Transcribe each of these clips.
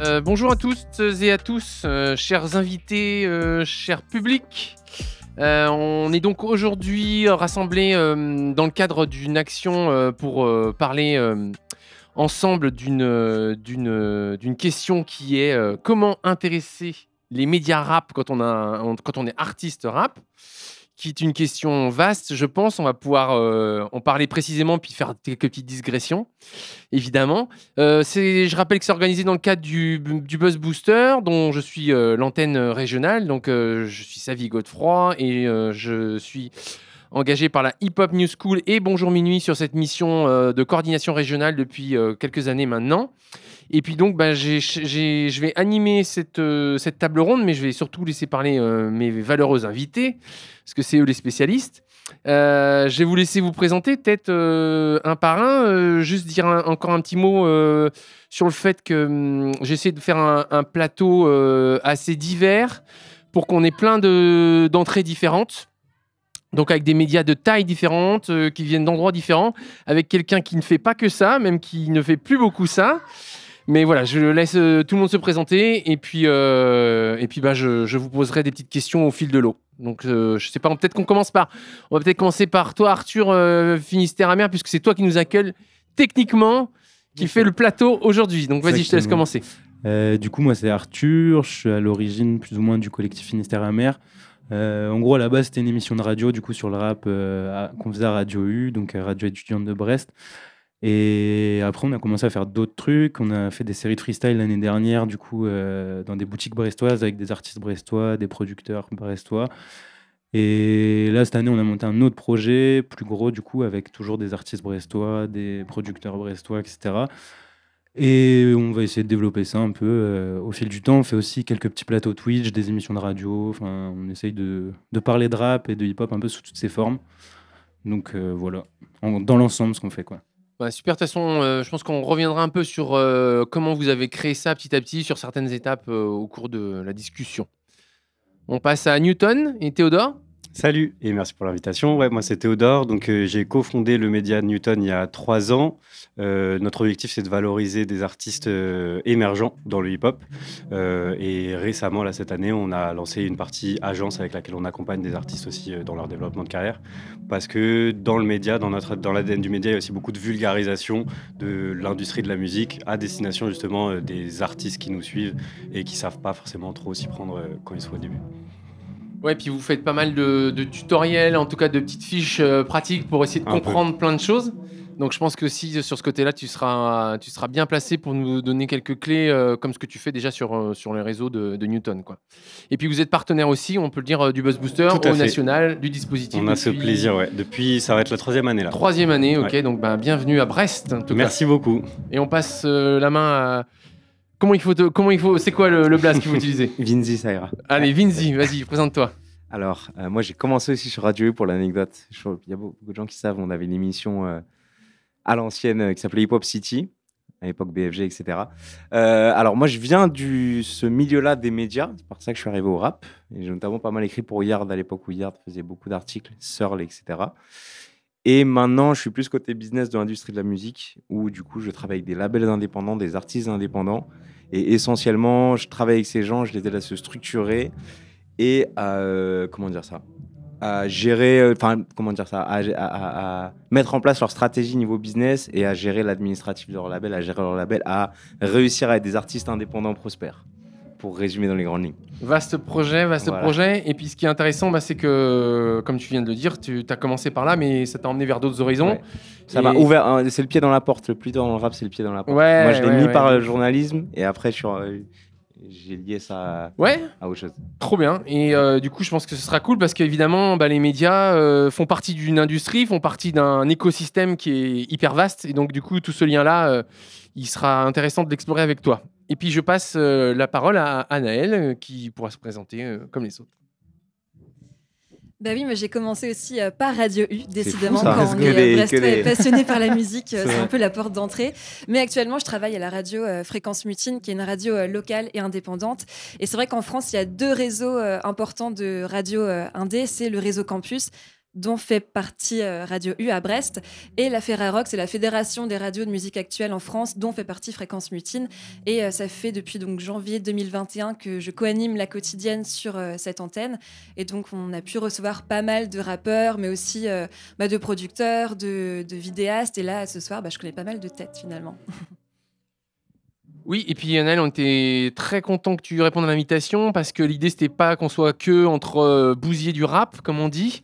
Euh, bonjour à tous et à tous, euh, chers invités, euh, chers publics. On est donc aujourd'hui rassemblés dans le cadre d'une action pour parler ensemble d'une question qui est comment intéresser les médias rap quand on, a, quand on est artiste rap qui est une question vaste, je pense. On va pouvoir euh, en parler précisément puis faire quelques petites digressions, évidemment. Euh, je rappelle que c'est organisé dans le cadre du, Buzz Booster, dont je suis euh, l'antenne régionale. Donc, je suis Savi Godefroy et je suis engagé par la Hip Hop New School et Bonjour Minuit sur cette mission de coordination régionale depuis quelques années maintenant. Et puis donc, bah, j'ai- j'ai- je vais animer cette, euh, cette table ronde, mais je vais surtout laisser parler euh, mes valeureux invités, parce que c'est eux les spécialistes. Euh, je vais vous laisser vous présenter, peut-être un par un, juste dire encore un petit mot sur le fait que hum, j'essaie de faire un, plateau assez divers pour qu'on ait plein de- d'entrées différentes. Donc avec des médias de tailles différentes, euh, qui viennent d'endroits différents, avec quelqu'un qui ne fait pas que ça, même qui ne fait plus beaucoup ça. Mais voilà, je laisse euh, tout le monde se présenter et puis, euh, et puis bah, je, je vous poserai des petites questions au fil de l'eau. Donc euh, je sais pas, peut-être qu'on commence par, on va peut-être commencer par toi Arthur euh, Finistère Amer, puisque c'est toi qui nous accueille techniquement, qui fait le plateau aujourd'hui. Donc vas-y, je te laisse commencer. Du coup, moi, c'est Arthur. Je suis à l'origine, plus ou moins, du collectif Finistère Amer. Euh, en gros, à la base, c'était une émission de radio, du coup, sur le rap euh, à- qu'on faisait à Radio U, donc euh, Radio étudiante de Brest. Et après, on a commencé à faire d'autres trucs. On a fait des séries de freestyle l'année dernière, du coup, euh, dans des boutiques brestoises avec des artistes brestois, des producteurs brestois. Et là, cette année, on a monté un autre projet, plus gros, du coup, avec toujours des artistes brestois, des producteurs brestois, etc. Et on va essayer de développer ça un peu euh, au fil du temps. On fait aussi quelques petits plateaux Twitch, des émissions de radio. Enfin, on essaye de, de parler de rap et de hip-hop un peu sous toutes ses formes. Donc euh, voilà, dans l'ensemble, ce qu'on fait. quoi. Super, de toute façon, euh, je pense qu'on reviendra un peu sur euh, comment vous avez créé ça petit à petit, sur certaines étapes euh, au cours de la discussion. On passe à Newton et Théodore. Salut et merci pour l'invitation. Ouais, moi c'est Théodore, donc euh, j'ai cofondé le média Newton il y a trois ans. Euh, notre objectif c'est de valoriser des artistes euh, émergents dans le hip-hop. Et récemment, là cette année, on a lancé une partie agence avec laquelle on accompagne des artistes aussi dans leur développement de carrière. Parce que dans le média, dans, notre, dans l'ADN du média, il y a aussi beaucoup de vulgarisation de l'industrie de la musique à destination justement des artistes qui nous suivent et qui savent pas forcément trop s'y prendre quand ils sont au début. Ouais, puis vous faites pas mal de, de tutoriels, en tout cas de petites fiches euh, pratiques pour essayer de Un peu. comprendre plein de choses. Donc je pense que si sur ce côté-là, tu seras, tu seras bien placé pour nous donner quelques clés, euh, comme ce que tu fais déjà sur, euh, sur les réseaux de, de Newton. Quoi. Et puis vous êtes partenaire aussi, on peut le dire, euh, du Buzz Booster au fait. national, du dispositif. On a ce plaisir, ouais. Depuis, ça va être la troisième année là. Troisième année, ok, Ouais. donc bah, bienvenue à Brest. En tout cas. Merci beaucoup. Et on passe euh, la main à. Comment il faut, te- comment il faut, c'est quoi le, le blast qu'il faut utiliser Vinzi, ça ira. Allez, Vinzi, vas-y, présente-toi. Alors, euh, moi, j'ai commencé aussi sur Radio U pour l'anecdote. Qu'il y a beaucoup de gens qui savent, on avait une émission euh, à l'ancienne euh, qui s'appelait Hip Hop City, à l'époque BFG, etc. Alors, moi, je viens de ce milieu-là des médias. C'est par ça que je suis arrivé au rap. Et j'ai notamment pas mal écrit pour Yard à l'époque où Yard faisait beaucoup d'articles, Searle, etc. Et maintenant, je suis plus côté business de l'industrie de la musique, où du coup, je travaille avec des labels indépendants, des artistes indépendants. Et essentiellement, je travaille avec ces gens, je les aide à se structurer et à, euh, comment dire ça? À gérer, euh, enfin, comment dire ça, à, à- mettre en place leur stratégie niveau business et à gérer l'administratif de leur label, à gérer leur label, à réussir à être des artistes indépendants prospères, pour résumer dans les grandes lignes. Vaste projet, vaste Voilà. projet. Et puis ce qui est intéressant, bah, c'est que, comme tu viens de le dire, tu as commencé par là, mais ça t'a emmené vers d'autres horizons. Ouais. Ça m'a ouvert, hein, c'est le pied dans la porte, le plus dans le rap, c'est le pied dans la porte. Ouais, Moi, je l'ai ouais, mis par le journalisme et après, je suis, euh, j'ai lié ça Ouais, à autre chose. trop bien. Et euh, du coup, je pense que ce sera cool parce qu'évidemment, bah, les médias euh, font partie d'une industrie, font partie d'un écosystème qui est hyper vaste. Et donc, du coup, tout ce lien-là, euh, il sera intéressant de l'explorer avec toi. Et puis, je passe euh, la parole à Anaël, euh, qui pourra se présenter euh, comme les autres. Bah oui, moi j'ai commencé aussi euh, par Radio U, décidément, fou, quand Parce on que est les- que passionné par la musique, euh, C'est un peu la porte d'entrée. Mais actuellement, je travaille à la radio euh, Fréquence Mutine, qui est une radio euh, locale et indépendante. Et c'est vrai qu'en France, il y a deux réseaux euh, importants de radio euh, indé. C'est le réseau Campus, dont fait partie euh, Radio U à Brest, et la Ferrarock, c'est la fédération des radios de musique actuelle en France, dont fait partie Fréquence Mutine. Et euh, ça fait depuis donc janvier 2021 que je co-anime la quotidienne sur euh, cette antenne. Et donc on a pu recevoir pas mal de rappeurs, mais aussi bah, de producteurs, de, vidéastes. Et là, ce soir, bah, je connais pas mal de têtes finalement. Oui, et puis Yannel, on était très content que tu répondes à l'invitation parce que l'idée c'était pas qu'on soit que entre euh, bousiers du rap, comme on dit,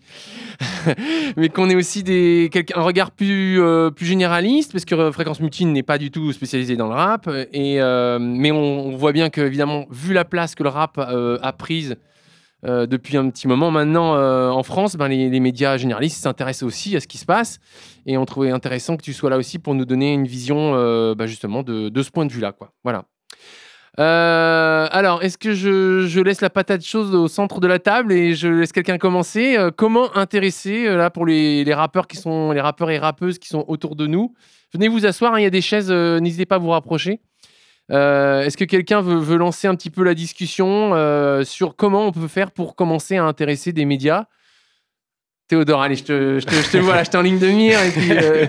mais qu'on ait aussi des, un regard plus, euh, plus généraliste parce que euh, Fréquence Mutine n'est pas du tout spécialisée dans le rap. Et, mais on, on, voit bien que, évidemment, vu la place que le rap a prise euh, depuis un petit moment maintenant euh, en France, ben, les, médias généralistes s'intéressent aussi à ce qui se passe. Et on trouvait intéressant que tu sois là aussi pour nous donner une vision euh, ben, justement de, ce point de vue-là. Voilà. alors, est-ce que je, laisse la patate chose au centre de la table et je laisse quelqu'un commencer? Comment intéresser là pour les, rappeurs qui sont les rappeurs et rappeuses qui sont autour de nous? Venez vous asseoir, hein, il y a des chaises, n'hésitez pas à vous rapprocher. Euh, est-ce que quelqu'un veut, lancer un petit peu la discussion euh, sur comment on peut faire pour commencer à intéresser des médias? Théodore, allez, je te, vois là, je en ligne de mire. Et puis, euh,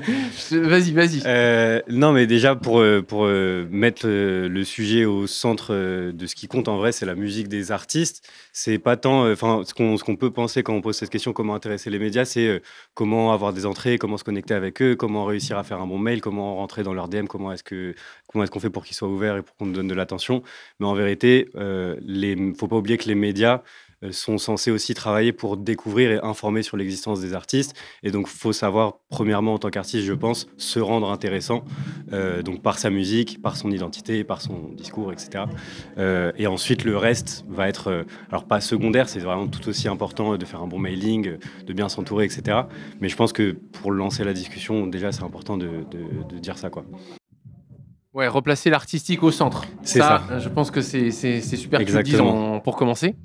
vas-y, vas-y. Euh, non, mais déjà, pour, euh, mettre le sujet au centre de ce qui compte en vrai, c'est la musique des artistes. C'est pas tant. Enfin, ce qu'on peut penser quand on pose cette question, comment intéresser les médias, c'est comment avoir des entrées, comment se connecter avec eux, comment réussir à faire un bon mail, comment rentrer dans leur DM, comment est-ce que comment est-ce qu'on fait pour qu'ils soient ouverts et pour qu'on nous donne de l'attention. Mais en vérité, il ne faut pas oublier que les médias, sont censés aussi travailler pour découvrir et informer sur l'existence des artistes. Et donc, il faut savoir, premièrement, en tant qu'artiste, je pense, se rendre intéressant, euh, donc par sa musique, par son identité, par son discours, etc. Euh, et ensuite, le reste va être, alors pas secondaire, c'est vraiment tout aussi important de faire un bon mailing, de bien s'entourer, etc. Mais je pense que pour lancer la discussion, déjà, c'est important de, dire ça, quoi. Ouais, replacer l'artistique au centre. C'est ça, Je pense que c'est super que pour commencer.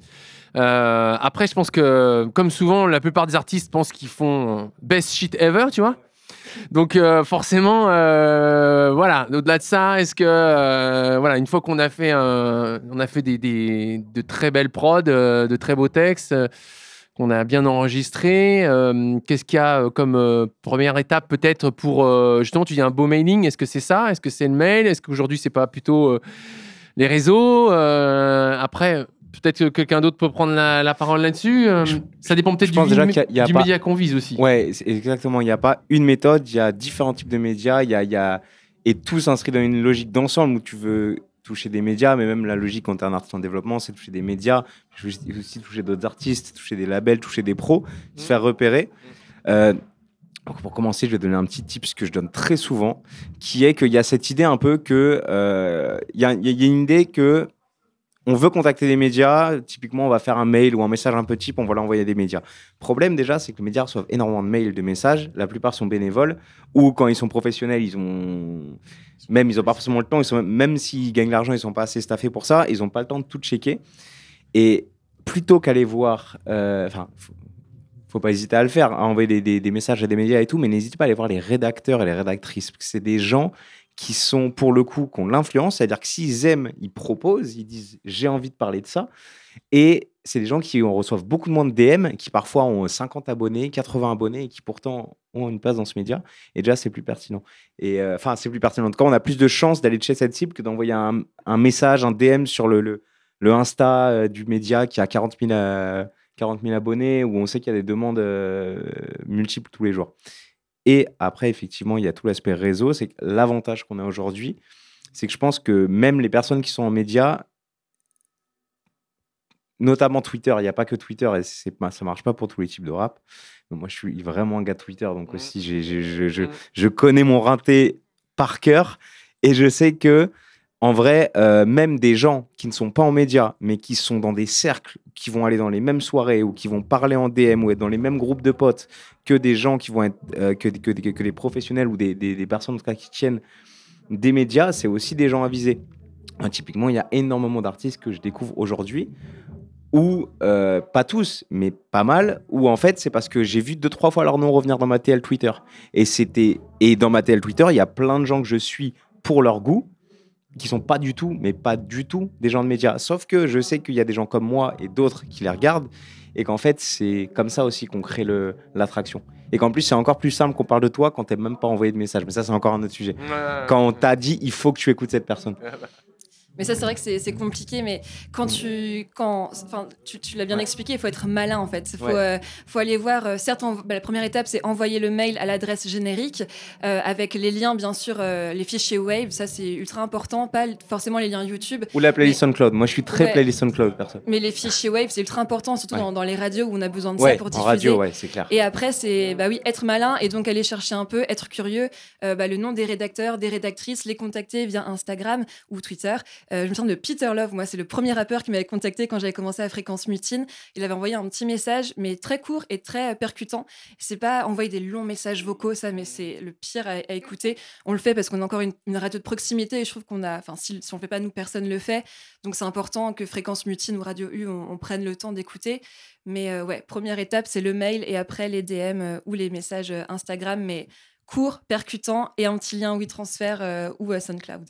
Euh, après, je pense que, comme souvent, la plupart des artistes pensent qu'ils font best shit ever, tu vois. Donc euh, forcément, euh, voilà. Au-delà de ça, est-ce que voilà, une fois qu'on a fait, on a fait des, de très belles prods, de très beaux textes, qu'on a bien enregistrés, qu'est-ce qu'il y a comme première étape peut-être pour justement, tu dis un beau mailing. Est-ce que c'est ça? Est-ce que c'est le mail? Est-ce qu'aujourd'hui c'est pas plutôt les réseaux? Après, Peut-être que quelqu'un d'autre peut prendre la, parole là-dessus. Euh, ça dépend peut-être du, média qu'on vise aussi. Ouais, exactement. Il n'y a pas une méthode. Il y a différents types de médias. Y a, y a... Et tout s'inscrit dans une logique d'ensemble où tu veux toucher des médias, mais même la logique quand tu es un artiste en développement, c'est toucher des médias, aussi toucher d'autres artistes, toucher des labels, toucher des pros, se faire repérer. Euh, donc pour commencer, je vais donner un petit tip que je donne très souvent, qui est qu'il y a cette idée un peu que euh, il y, a une idée que on veut contacter des médias, typiquement on va faire un mail ou un message un peu type, on va l'envoyer à des médias. Problème déjà, c'est que les médias reçoivent énormément de mails, de messages, la plupart sont bénévoles, ou quand ils sont professionnels, ils ont même ils ont pas forcément le temps, même s'ils gagnent l'argent, ils sont pas assez staffés pour ça, ils ont pas le temps de tout checker. Et plutôt qu'aller voir, euh, enfin, faut, pas hésiter à le faire, à envoyer des, des, messages à des médias et tout, mais n'hésitez pas à aller voir les rédacteurs et les rédactrices, parce que c'est des gens qui sont pour le coup, qu'on l'influence, c'est-à-dire que s'ils aiment, ils proposent, ils disent j'ai envie de parler de ça. Et c'est des gens qui reçoivent beaucoup moins de DM, qui parfois ont 50 abonnés, 80 abonnés, et qui pourtant ont une place dans ce média. Et déjà, c'est plus pertinent. Et euh, enfin, c'est plus pertinent. En tout cas, on a plus de chances d'aller chez cette cible que d'envoyer un, message, un DM sur le, le, Insta euh, du média qui a 40 000, 40 000 abonnés, où on sait qu'il y a des demandes euh, multiples tous les jours. Et après, effectivement, il y a tout l'aspect réseau. C'est que l'avantage qu'on a aujourd'hui, c'est que je pense que même les personnes qui sont en médias, notamment Twitter, il n'y a pas que Twitter, et ça ne marche pas pour tous les types de rap. moi, je suis vraiment un gars de Twitter, donc mmh. aussi, je, je, je, connais mon rinté par cœur, et je sais que en vrai, euh, même des gens qui ne sont pas en médias, mais qui sont dans des cercles, qui vont aller dans les mêmes soirées ou qui vont parler en DM ou être dans les mêmes groupes de potes que des gens qui vont être, euh, que, que, les professionnels ou des, des, personnes en tout cas, qui tiennent des médias, c'est aussi des gens avisés. Euh, typiquement, il y a énormément d'artistes que je découvre aujourd'hui ou pas tous, mais pas mal, où en fait c'est parce que j'ai vu deux trois fois leur nom revenir dans ma TL Twitter et c'était et dans ma TL Twitter il y a plein de gens que je suis pour leur goût qui sont pas du tout, mais pas du tout des gens de médias. Sauf que je sais qu'il y a des gens comme moi et d'autres qui les regardent et qu'en fait, c'est comme ça aussi qu'on crée le- l'attraction. Et qu'en plus, c'est encore plus simple qu'on parle de toi quand t'es même pas envoyé de message. Mais ça, c'est encore un autre sujet. Quand on t'a dit, il faut que tu écoutes cette personne. Mais ça, c'est vrai que c'est compliqué, mais quand tu, quand, enfin, tu, tu l'as bien Ouais. expliqué, il faut être malin en fait. Il faut, Ouais. euh, faut aller voir. euh, certes, en- bah, la première étape, c'est envoyer le mail à l'adresse générique euh, avec les liens, bien sûr, euh, les fichiers Wave. Ça, c'est ultra important. Pas forcément les liens YouTube, Ou la playlist SoundCloud. Moi, je suis très Ouais. playlist SoundCloud, perso. mais les fichiers Wave, c'est ultra important, surtout dans, dans les radios où on a besoin de ça pour en diffuser. radio, ouais, c'est clair. Et après, c'est bah oui, être malin et donc aller chercher un peu, être curieux, bah, le nom des rédacteurs, des rédactrices, les contacter via Instagram ou Twitter. Euh, je me souviens de Peter Love, moi, c'est le premier rappeur qui m'avait contacté quand j'avais commencé à Fréquence Mutine. Il avait envoyé un petit message, mais très court et très percutant. C'est pas envoyer des longs messages vocaux, ça, mais c'est le pire à, écouter. On le fait parce qu'on a encore une, une radio de proximité et je trouve qu'on a, enfin, si, si on le fait pas nous, personne le fait. Donc c'est important que Fréquence Mutine ou Radio U, on, prenne le temps d'écouter. Mais euh, ouais, première étape, c'est le mail et après les DM euh, ou les messages euh, Instagram, mais court, percutant et un petit lien WeTransfer euh, ou euh, SoundCloud.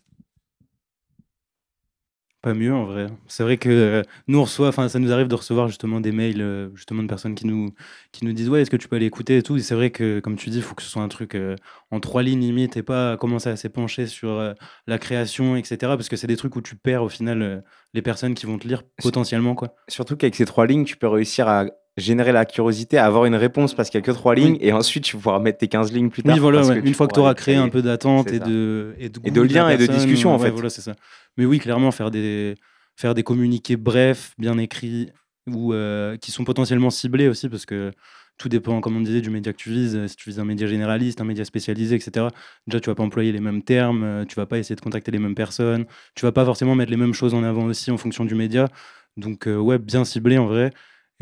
Pas mieux en vrai. C'est vrai que euh, nous on reçoit, enfin ça nous arrive de recevoir justement des mails euh, justement de personnes qui nous qui nous disent ouais est-ce que tu peux aller écouter et tout. Et c'est vrai que comme tu dis, il faut que ce soit un truc euh, en trois lignes limite et pas commencer à s'épancher sur la création etc. Parce que c'est des trucs où tu perds au final les personnes qui vont te lire potentiellement quoi. Surtout qu'avec ces trois lignes, tu peux réussir à générer la curiosité, à avoir une réponse parce qu'il n'y a que trois lignes, et ensuite tu vas pouvoir mettre tes 15 lignes plus tard. Oui voilà, ouais. une fois que tu pourras auras créé un peu d'attente et de et de, Et de la liens et de personne, discussions, en fait. Voilà c'est ça. Mais oui clairement faire des faire des communiqués brefs, bien écrits ou euh, qui sont potentiellement ciblés aussi parce que tout dépend, comme on disait, du média que tu vises. Si tu vises un média généraliste, un média spécialisé, etc., déjà, tu vas pas employer les mêmes termes, euh, tu vas pas essayer de contacter les mêmes personnes, tu vas pas forcément mettre les mêmes choses en avant aussi en fonction du média. Donc, euh, ouais, bien ciblé en vrai.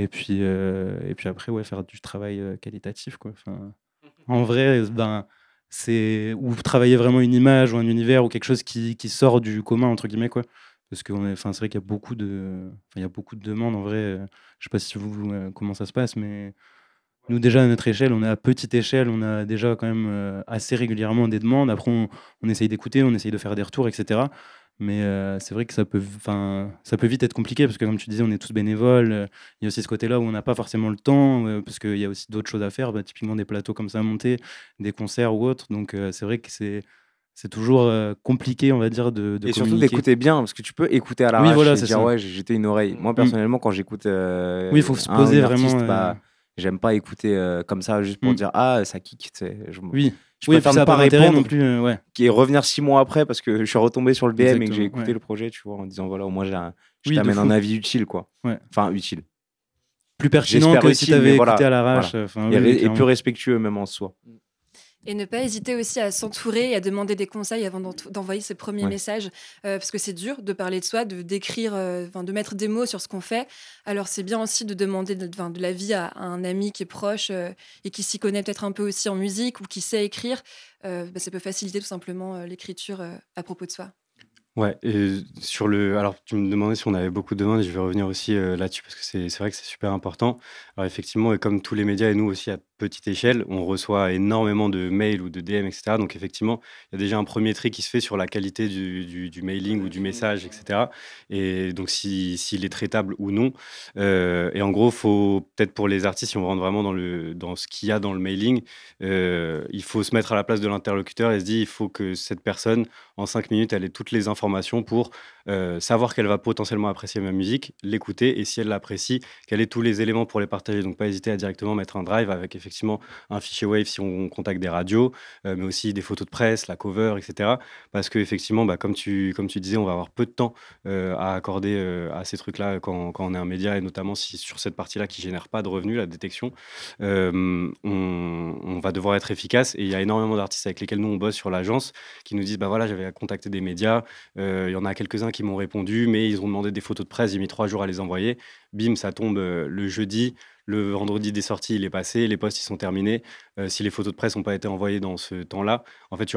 Et puis, euh, et puis après, ouais, faire du travail euh, qualitatif, quoi. Enfin, en vrai, ben, c'est ou travailler vraiment une image ou un univers ou quelque chose qui, qui sort du commun, entre guillemets, quoi. Parce que enfin, c'est vrai qu'il y a beaucoup de, il y a beaucoup de demandes en vrai. euh, je sais pas si vous, euh, comment ça se passe, mais nous, déjà, à notre échelle, on est à petite échelle, on a déjà quand même euh, assez régulièrement des demandes. Après, on, on essaye d'écouter, on essaye de faire des retours, etc. Mais euh, c'est vrai que ça peut, ça peut vite être compliqué parce que, comme tu disais, on est tous bénévoles. euh, Il y a aussi ce côté-là où on n'a pas forcément le temps euh, parce qu'il y a aussi d'autres choses à faire, bah, typiquement des plateaux comme ça à monter, des concerts ou autres. Donc, euh, c'est vrai que c'est, c'est toujours euh, compliqué, on va dire, de, de Et surtout d'écouter bien, parce que tu peux écouter à la Oui, voilà, et dire ça. ouais, j'ai jeté une oreille. Moi, Mm. personnellement, quand j'écoute. Oui, il faut se poser vraiment. artiste, euh, bah, J'aime pas écouter comme ça juste pour Mm. dire ah, ça kick. Je, Oui, je oui, préfère ne pas répondre non plus. euh, ouais. et revenir six mois après parce que je suis retombé sur le DM et que j'ai écouté ouais. le projet, tu vois, en disant voilà, au moins j'ai un- je Oui, t'amène un avis utile, quoi. Ouais. Enfin, utile. Plus pertinent que si tu avais écouté voilà, à l'arrache. enfin, et, oui, plus respectueux même en soi. Et ne pas hésiter aussi à s'entourer et à demander des conseils avant d'en- d'envoyer ses premiers Ouais. messages, euh, parce que c'est dur de parler de soi, de décrire, euh, de mettre des mots sur ce qu'on fait. Alors c'est bien aussi de demander de, de l'avis à, à un ami qui est proche euh, et qui s'y connaît peut-être un peu aussi en musique ou qui sait écrire. Bah, ça peut faciliter tout simplement l'écriture à propos de soi. Ouais, et sur le. Alors, tu me demandais si on avait beaucoup de demandes, je vais revenir aussi euh, là-dessus parce que c'est vrai que c'est super important. Alors, effectivement, et comme tous les médias et nous aussi à petite échelle, on reçoit énormément de mails ou de DM, etc. Donc, effectivement, il y a déjà un premier tri qui se fait sur la qualité du, du- du mailing ou du message, etc. Et donc, si- s'il est traitable ou non. Euh, et en gros, faut peut-être pour les artistes, si on rentre vraiment dans, le, dans ce qu'il y a dans le mailing, euh, il faut se mettre à la place de l'interlocuteur et se dire il faut que cette personne, en cinq minutes, elle ait toutes les informations pour euh, savoir qu'elle va potentiellement apprécier ma musique, l'écouter et si elle l'apprécie, qu'elle ait tous les éléments pour les partager. Donc, pas hésiter à directement mettre un drive avec effectivement un fichier Wave si on contacte des radios, euh, mais aussi des photos de presse, la cover, etc. Parce que effectivement, bah, comme, tu, disais, on va avoir peu de temps euh, à accorder à ces trucs-là quand, on est un média et notamment si sur cette partie-là qui génère pas de revenus, la détection, on, va devoir être efficace. Et il y a énormément d'artistes avec lesquels nous on bosse sur l'agence qui nous disent bah voilà, j'avais contacté des médias, il y en a quelques-uns qui m'ont répondu, mais ils ont demandé des photos de presse, j'ai mis trois jours à les envoyer. Bim, ça tombe euh, le jeudi. Le vendredi des sorties, il est passé, les posts ils sont terminés. Euh, si les photos de presse n'ont pas été envoyées dans ce temps-là, en fait, il y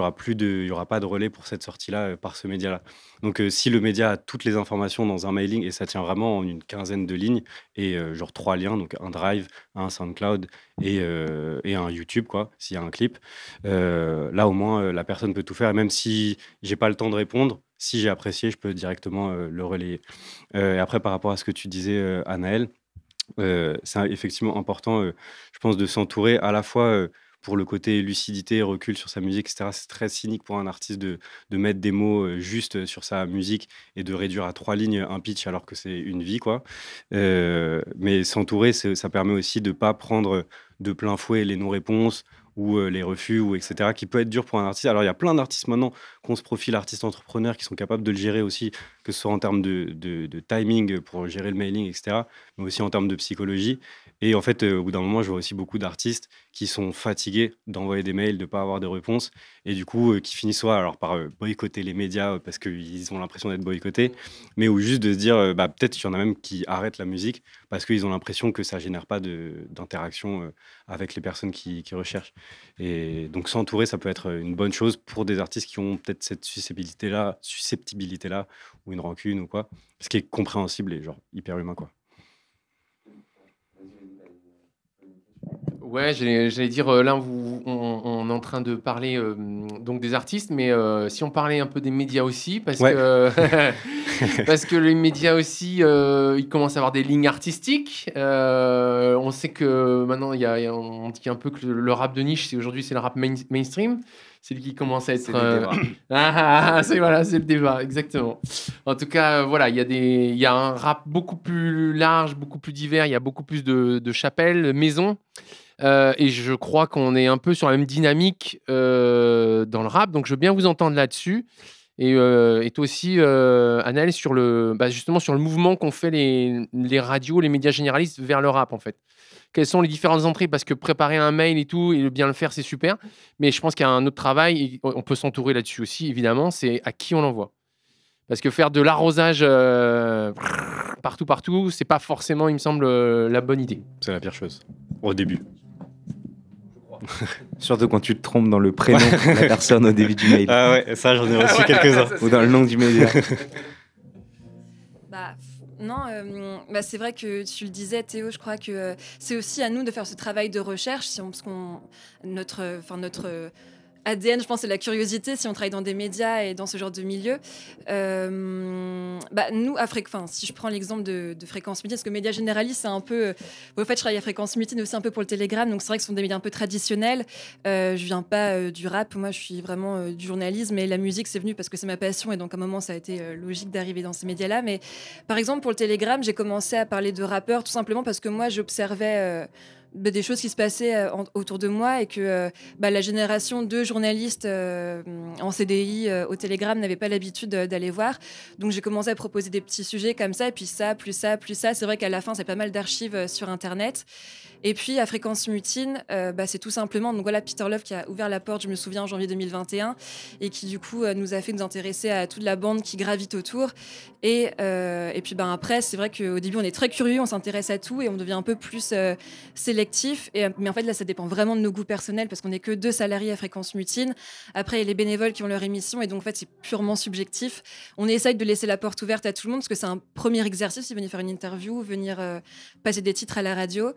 aura pas de relais pour cette sortie-là euh, par ce média-là. Donc, euh, si le média a toutes les informations dans un mailing et ça tient vraiment en une quinzaine de lignes et euh, genre trois liens, donc un Drive, un SoundCloud et, euh, et un YouTube, quoi, s'il y a un clip, euh, là au moins euh, la personne peut tout faire. Et même si j'ai pas le temps de répondre, si j'ai apprécié, je peux directement le relayer. Et après, par rapport à ce que tu disais, euh, Anaël, c'est effectivement important, je pense, de s'entourer à la fois pour le côté lucidité, recul sur sa musique, etc. C'est très cynique pour un artiste de, de mettre des mots justes sur sa musique et de réduire à trois lignes un pitch alors que c'est une vie, quoi. mais s'entourer, ça permet aussi de ne pas prendre de plein fouet les non-réponses ou les refus, ou etc., qui peut être dur pour un artiste. Alors, il y a plein d'artistes maintenant qu'on se profile artistes entrepreneurs qui sont capables de le gérer aussi, que ce soit en termes de, de, timing pour gérer le mailing, etc., mais aussi en termes de psychologie. Et en fait, au bout d'un moment, je vois aussi beaucoup d'artistes qui sont fatigués d'envoyer des mails, de ne pas avoir de réponse, et du coup, qui finissent soit alors par boycotter les médias parce qu'ils ont l'impression d'être boycottés, mais ou juste de se dire, bah, peut-être qu'il y en a même qui arrêtent la musique parce qu'ils ont l'impression que ça génère pas d'interaction avec les personnes qui, qui recherchent. Et donc s'entourer, ça peut être une bonne chose pour des artistes qui ont peut-être cette susceptibilité-là, susceptibilité-là, ou une rancune ou quoi, ce qui est compréhensible et genre hyper humain quoi. Ouais, j'allais dire, euh, là, vous, on, est en train de parler euh, donc des artistes, mais euh, si on parlait un peu des médias aussi, parce, que, parce que les médias aussi, ils commencent à avoir des lignes artistiques. on sait que maintenant, il y a, on dit un peu que le, rap de niche, c'est aujourd'hui, c'est le rap mainstream. C'est lui qui commence à être. Ah, ah, ah, c'est voilà, c'est le débat, exactement. En tout cas, voilà, il y a des, il y a un rap beaucoup plus large, beaucoup plus divers. Il y a beaucoup plus de, de chapelles, maisons. Euh, et je crois qu'on est un peu sur la même dynamique euh, dans le rap. Donc, je veux bien vous entendre là-dessus. Et, euh, aussi, euh, sur le, bah, justement sur le mouvement qu'ont fait les, les, radios, les médias généralistes vers le rap, en fait. Quelles sont les différentes entrées? Parce que préparer un mail et tout, et bien le faire, c'est super. Mais je pense qu'il y a un autre travail, et on peut s'entourer là-dessus aussi, évidemment, c'est à qui on l'envoie. Parce que faire de l'arrosage partout, partout, c'est pas forcément, il me semble, la bonne idée. C'est la pire chose, au début. Surtout quand tu te trompes dans le prénom de la personne au début du mail. Ah ouais, ça j'en ai reçu quelques-uns. Ou dans le nom du média. Bah, non, euh, bah, c'est vrai que tu le disais, Théo, je crois que euh, c'est aussi à nous de faire ce travail de recherche, si on, parce qu'on notre, enfin notre ADN, je pense, c'est la curiosité si on travaille dans des médias et dans ce genre de milieu. Euh, bah, nous, à si je prends l'exemple de, Fréquence Mutine, parce que médias généralistes, c'est un peu. Euh, en fait, je travaille à Fréquence Mutine aussi un peu pour le Télégramme, donc c'est vrai que ce sont des médias un peu traditionnels. Euh, je viens pas euh, du rap, moi, je suis vraiment du journalisme, et la musique, c'est venu parce que c'est ma passion, et donc à un moment, ça a été logique d'arriver dans ces médias-là. Mais par exemple, pour le Télégramme, j'ai commencé à parler de rappeurs tout simplement parce que moi, j'observais bah, des choses qui se passaient euh, autour de moi et que euh, bah, la génération de journalistes euh, en CDI au Télégramme n'avait pas l'habitude d'aller voir. Donc j'ai commencé à proposer des petits sujets comme ça, et puis ça, plus ça, plus ça. C'est vrai qu'à la fin, c'est pas mal d'archives sur Internet. Et puis à Fréquence Mutine, bah, c'est tout simplement, donc voilà, Peter Love qui a ouvert la porte, je me souviens, en janvier 2021, et qui du coup nous a fait nous intéresser à toute la bande qui gravite autour. Et, et puis ben, après, c'est vrai qu'au début, on est très curieux, on s'intéresse à tout et on devient un peu plus sélectif et, mais en fait, là, ça dépend vraiment de nos goûts personnels parce qu'on n'est que deux salariés à fréquence mutine. Après, il y a les bénévoles qui ont leur émission et donc, en fait, c'est purement subjectif. On essaye de laisser la porte ouverte à tout le monde parce que c'est un premier exercice, venir faire une interview, venir euh, passer des titres à la radio.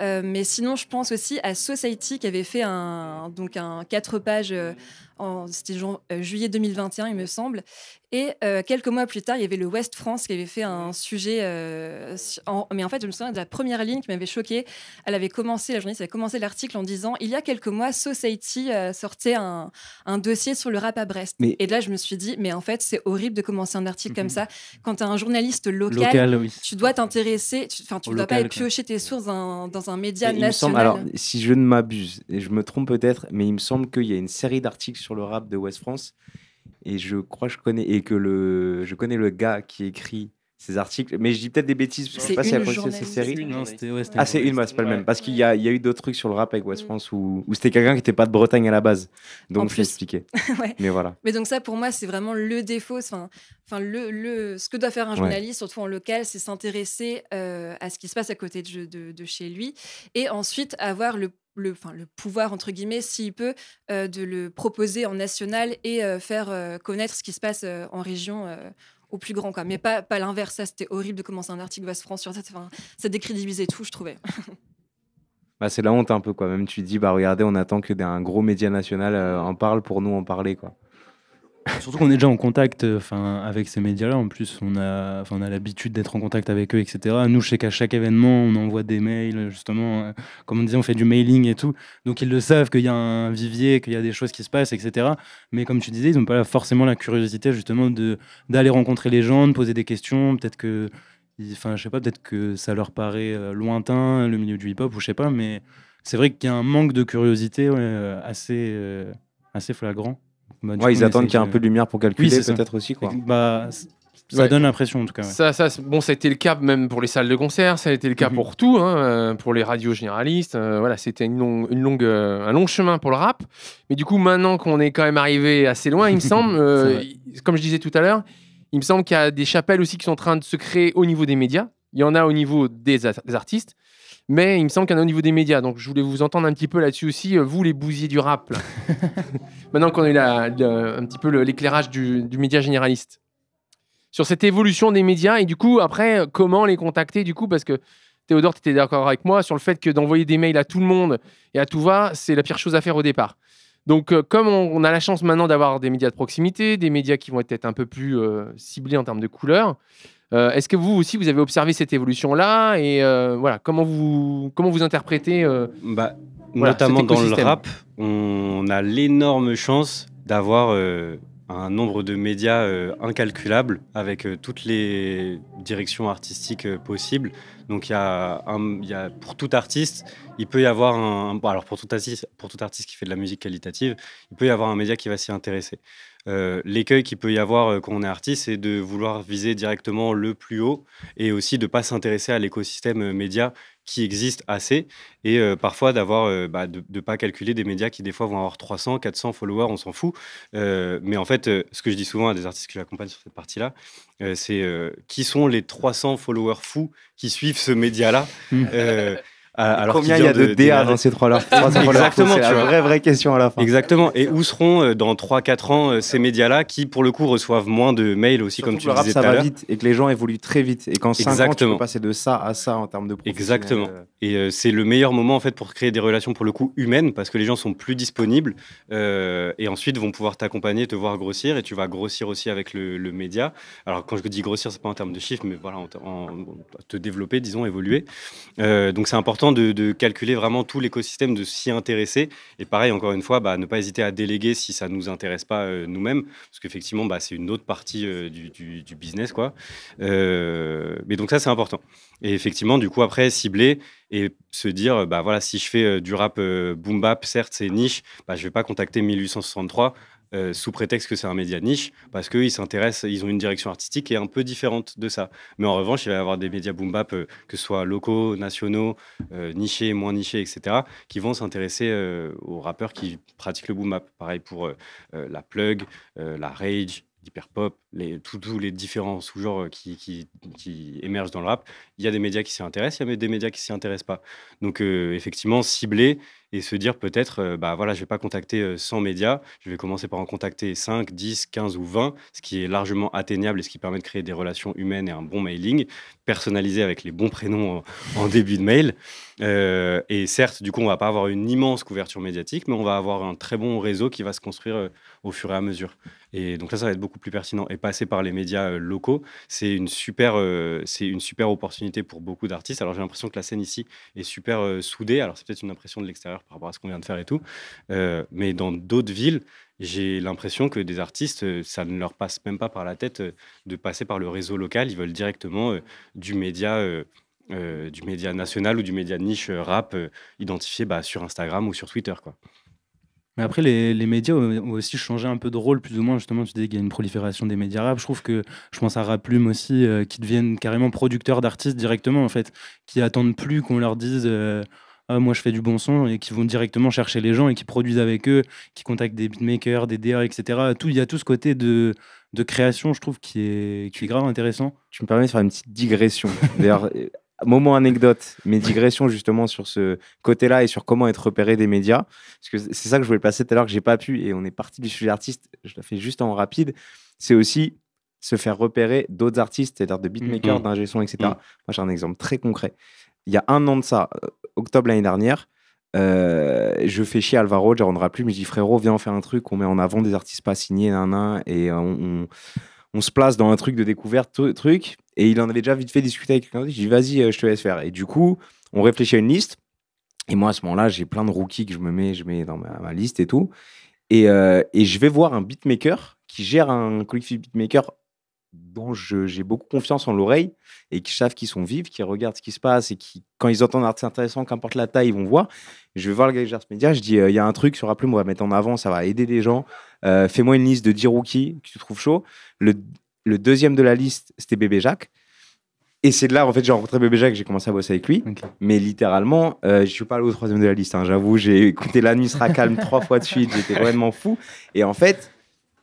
Euh, mais sinon, je pense aussi à Society qui avait fait un, donc un quatre pages. Euh, c'était juillet 2021, il me semble. Et euh, quelques mois plus tard, il y avait le West France qui avait fait un sujet. Euh, mais en fait, je me souviens de la première ligne qui m'avait choquée. Elle avait commencé, la journaliste avait commencé l'article en disant Il y a quelques mois, Society euh, sortait un, dossier sur le rap à Brest. Et là, je me suis dit Mais en fait, c'est horrible de commencer un article comme mhm. ça. Quand tu es un journaliste local, tu dois t'intéresser. Enfin, tu ne dois pas piocher tes sources dans, dans un média national. alors, si je ne m'abuse, et je me trompe peut-être, mais il me semble qu'il y a une série d'articles sur le rap de West France. Et je crois que je connais et que le je connais le gars qui écrit ces articles. Mais je dis peut-être des bêtises je sais pas si après ces séries. Ah c'est une c'est pas le même. Parce qu'il y a, il y a eu d'autres trucs sur le rap avec West mm. France où, où c'était quelqu'un qui n'était pas de Bretagne à la base. Donc je expliquer mais voilà. Mais donc ça pour moi c'est vraiment le défaut enfin enfin le, le ce que doit faire un journaliste surtout en local c'est s'intéresser euh, à ce qui se passe à côté de, de, de chez lui et ensuite avoir le le, enfin, le pouvoir, entre guillemets, s'il peut, euh, de le proposer en national et euh, faire euh, connaître ce qui se passe en région au plus grand. Quoi. Mais pas, pas l'inverse. Ça, c'était horrible de commencer un article West France sur ça. Enfin, ça décrédibilisait tout, je trouvais. bah, c'est la honte un peu. Quoi. Même tu dis, bah, regardez, on attend que d'un gros média national en parle pour nous en parler. Quoi. Surtout qu'on est déjà en contact euh, avec ces médias-là. En plus, on a, on a l'habitude d'être en contact avec eux, etc. Nous, je sais qu'à chaque événement, on envoie des mails, justement. euh, comme on disait, on fait du mailing et tout. Donc, ils le savent qu'il y a un vivier, qu'il y a des choses qui se passent, etc. Mais comme tu disais, ils n'ont pas forcément la curiosité, justement, d'aller rencontrer les gens, de poser des questions. Peut-être que, enfin, je sais pas, peut-être que ça leur paraît euh, lointain, le milieu du hip-hop, ou je sais pas. Mais c'est vrai qu'il y a un manque de curiosité assez, assez flagrant. Bah, Ouais, coup, ils attendent qu'il y ait un peu de lumière pour calculer, ça. peut-être aussi. Quoi. bah, ça Ouais. donne l'impression en tout cas. ouais. Ça, ça, bon, ça a été le cas même pour les salles de concert, ça a été le cas Mhm. pour tout, hein, euh, pour les radios généralistes. euh, voilà, c'était une longue, une longue, euh, un long chemin pour le rap. Mais du coup, maintenant qu'on est quand même arrivé assez loin, il me semble, euh, comme je disais tout à l'heure, il me semble qu'il y a des chapelles aussi qui sont en train de se créer au niveau des médias. Il y en a au niveau des artistes. Mais il me semble a au niveau des médias. Donc je voulais vous entendre un petit peu là-dessus aussi, euh, vous les bousiers du rap. Maintenant qu'on a eu la- la- un petit peu l'éclairage du, du média généraliste. Sur cette évolution des médias et du coup, après, comment les contacter du coup? Parce que Théodore, tu étais d'accord avec moi sur le fait que d'envoyer des mails à tout le monde et à tout va, c'est la pire chose à faire au départ. Donc, euh, comme on, on a la chance maintenant d'avoir des médias de proximité, des médias qui vont être un peu plus euh, ciblés en termes de couleurs, euh, est-ce que vous aussi, vous avez observé cette évolution-là Et euh, voilà, comment vous, comment vous interprétez euh, Bah, Voilà, notamment dans le rap, on a l'énorme chance d'avoir un nombre de médias incalculable avec toutes les directions artistiques possibles. Donc il y a, un- il y a pour tout artiste, il peut y avoir un alors pour tout artiste pour tout artiste qui fait de la musique qualitative, il peut y avoir un média qui va s'y intéresser. Euh, L'écueil qu'il peut y avoir euh, quand on est artiste, c'est de vouloir viser directement le plus haut et aussi de pas s'intéresser à l'écosystème euh, média qui existe assez et euh, parfois d'avoir bah, de ne pas calculer des médias qui des fois vont avoir 300 400 followers on s'en fout mais en fait ce que je dis souvent à des artistes que j'accompagne sur cette partie là c'est qui sont les 300 followers fous qui suivent ce média là Mm. Alors Combien il y a vient de DA dans ces trois-là Exactement, C'est la vraie, vraie question à la fin. Exactement. Et où seront euh, dans 3-4 ans euh, ces médias-là qui, pour le coup, reçoivent moins de mails aussi, Surtout comme tu le rap, disais ça tout à va l'heure. vite et que les gens évoluent très vite. Et qu'en 5 ans, tu peux passer de ça à ça en termes de. Exactement. Euh, Et euh, c'est le meilleur moment en fait pour créer des relations pour le coup humaines parce que les gens sont plus disponibles euh, et ensuite vont pouvoir t'accompagner, te voir grossir et tu vas grossir aussi avec le, le média. Alors quand je dis grossir, c'est pas en termes de chiffres, mais voilà, en, en- te développer, disons, évoluer. Euh, donc c'est important de, calculer vraiment tout l'écosystème, de s'y intéresser. Et pareil, encore une fois, bah, ne pas hésiter à déléguer si ça nous intéresse pas euh, nous-mêmes, parce qu'effectivement, bah, c'est une autre partie euh, du, business, quoi. Euh, mais donc ça, c'est important. Et effectivement, du coup, après, cibler et se dire, bah voilà, si je fais du rap boom bap, certes, c'est niche, je vais pas contacter 1863 euh, sous prétexte que c'est un média niche, parce qu'ils s'intéressent, ils ont une direction artistique qui est un peu différente de ça. Mais en revanche, il va y avoir des médias boom bap, euh, que ce soit locaux, nationaux, euh, nichés, moins nichés, etc., qui vont s'intéresser aux rappeurs qui pratiquent le boom bap. Pareil pour la plug, la rage, l'hyperpop, tous les différents sous-genres qui, émergent dans le rap. Il y a des médias qui s'y intéressent, il y a des médias qui s'y intéressent pas. Donc euh, effectivement, cibler et se dire peut-être, euh, bah voilà, je vais pas contacter euh, 100 médias, je vais commencer par en contacter 5, 10, 15 ou 20, ce qui est largement atteignable et ce qui permet de créer des relations humaines et un bon mailing, personnalisé avec les bons prénoms en, début de mail. Euh, et certes, du coup, on va pas avoir une immense couverture médiatique, mais on va avoir un très bon réseau qui va se construire euh, au fur et à mesure. Et donc là, ça va être beaucoup plus pertinent. Passer par les médias euh, locaux, c'est une super, euh, une super opportunité pour beaucoup d'artistes. Alors j'ai l'impression que la scène ici est super euh, soudée. Alors c'est peut-être une impression de l'extérieur par rapport à ce qu'on vient de faire et tout. Mais dans d'autres villes, j'ai l'impression que des artistes, ça ne leur passe même pas par la tête de passer par le réseau local. Ils veulent directement du média. du média national ou du média niche rap identifié bah, sur Instagram ou sur Twitter. Quoi. Mais après, les, les médias ont aussi changé un peu de rôle, plus ou moins. Justement, tu disais qu'il y a une prolifération des médias rap. Je trouve que, je pense à Raplume aussi, euh, qui deviennent carrément producteurs d'artistes directement, en fait, qui attendent plus qu'on leur dise euh, Ah, moi je fais du bon son, et qui vont directement chercher les gens et qui produisent avec eux, qui contactent des beatmakers, des DA, etc. Tout, il y a tout ce côté de, de création, je trouve, qui est, qui est grave intéressant. Tu me permets de faire une petite digression. D'ailleurs, moment anecdote, mais digression justement sur ce côté-là et sur comment être repéré des médias. Parce que c'est ça que je voulais placer tout à l'heure que j'ai pas pu et on est parti du sujet artiste. Je le fais juste en rapide. C'est aussi se faire repérer d'autres artistes, c'est-à-dire de beatmakers, Mhm. d'ingé etc. Mhm. Moi, j'ai un exemple très concret. Il y a un an de ça, euh, octobre l'année dernière, Euh, je fais chier Alvaro, je rendra plus, mais je dis frérot, viens on fait un truc, on met en avant des artistes pas signés, nan, nan, et on, on, on se place dans un truc de découverte, tru- truc. Et il en avait déjà vite fait discuter avec quelqu'un. Je dis vas-y, euh, je te laisse faire. Et du coup, on réfléchit à une liste. Et moi, à ce moment-là, j'ai plein de rookies que je me mets, je mets dans ma, liste et tout. Et, euh, et je vais voir un beatmaker qui gère un collectif beatmaker dont j'ai beaucoup confiance en l'oreille et qui savent qu'ils sont vifs, qui regardent ce qui se passe et qui, quand ils entendent un artiste intéressant, qu'importe la taille, ils vont voir. Je vais voir le gars qui gère ce média, je dis, euh, il y a un truc sur Apple, on va mettre en avant, ça va aider des gens. Fais-moi une liste de 10 rookies que tu trouves chaud. Le deuxième de la liste, c'était Bébé Jacques. Et c'est de là, en fait, j'ai rencontré Bébé Jacques, que j'ai commencé à bosser avec lui. Mais littéralement, euh, je suis pas allé au troisième de la liste. hein, J'avoue, j'ai écouté La nuit sera calme trois fois de suite. J'étais complètement fou. Et en fait,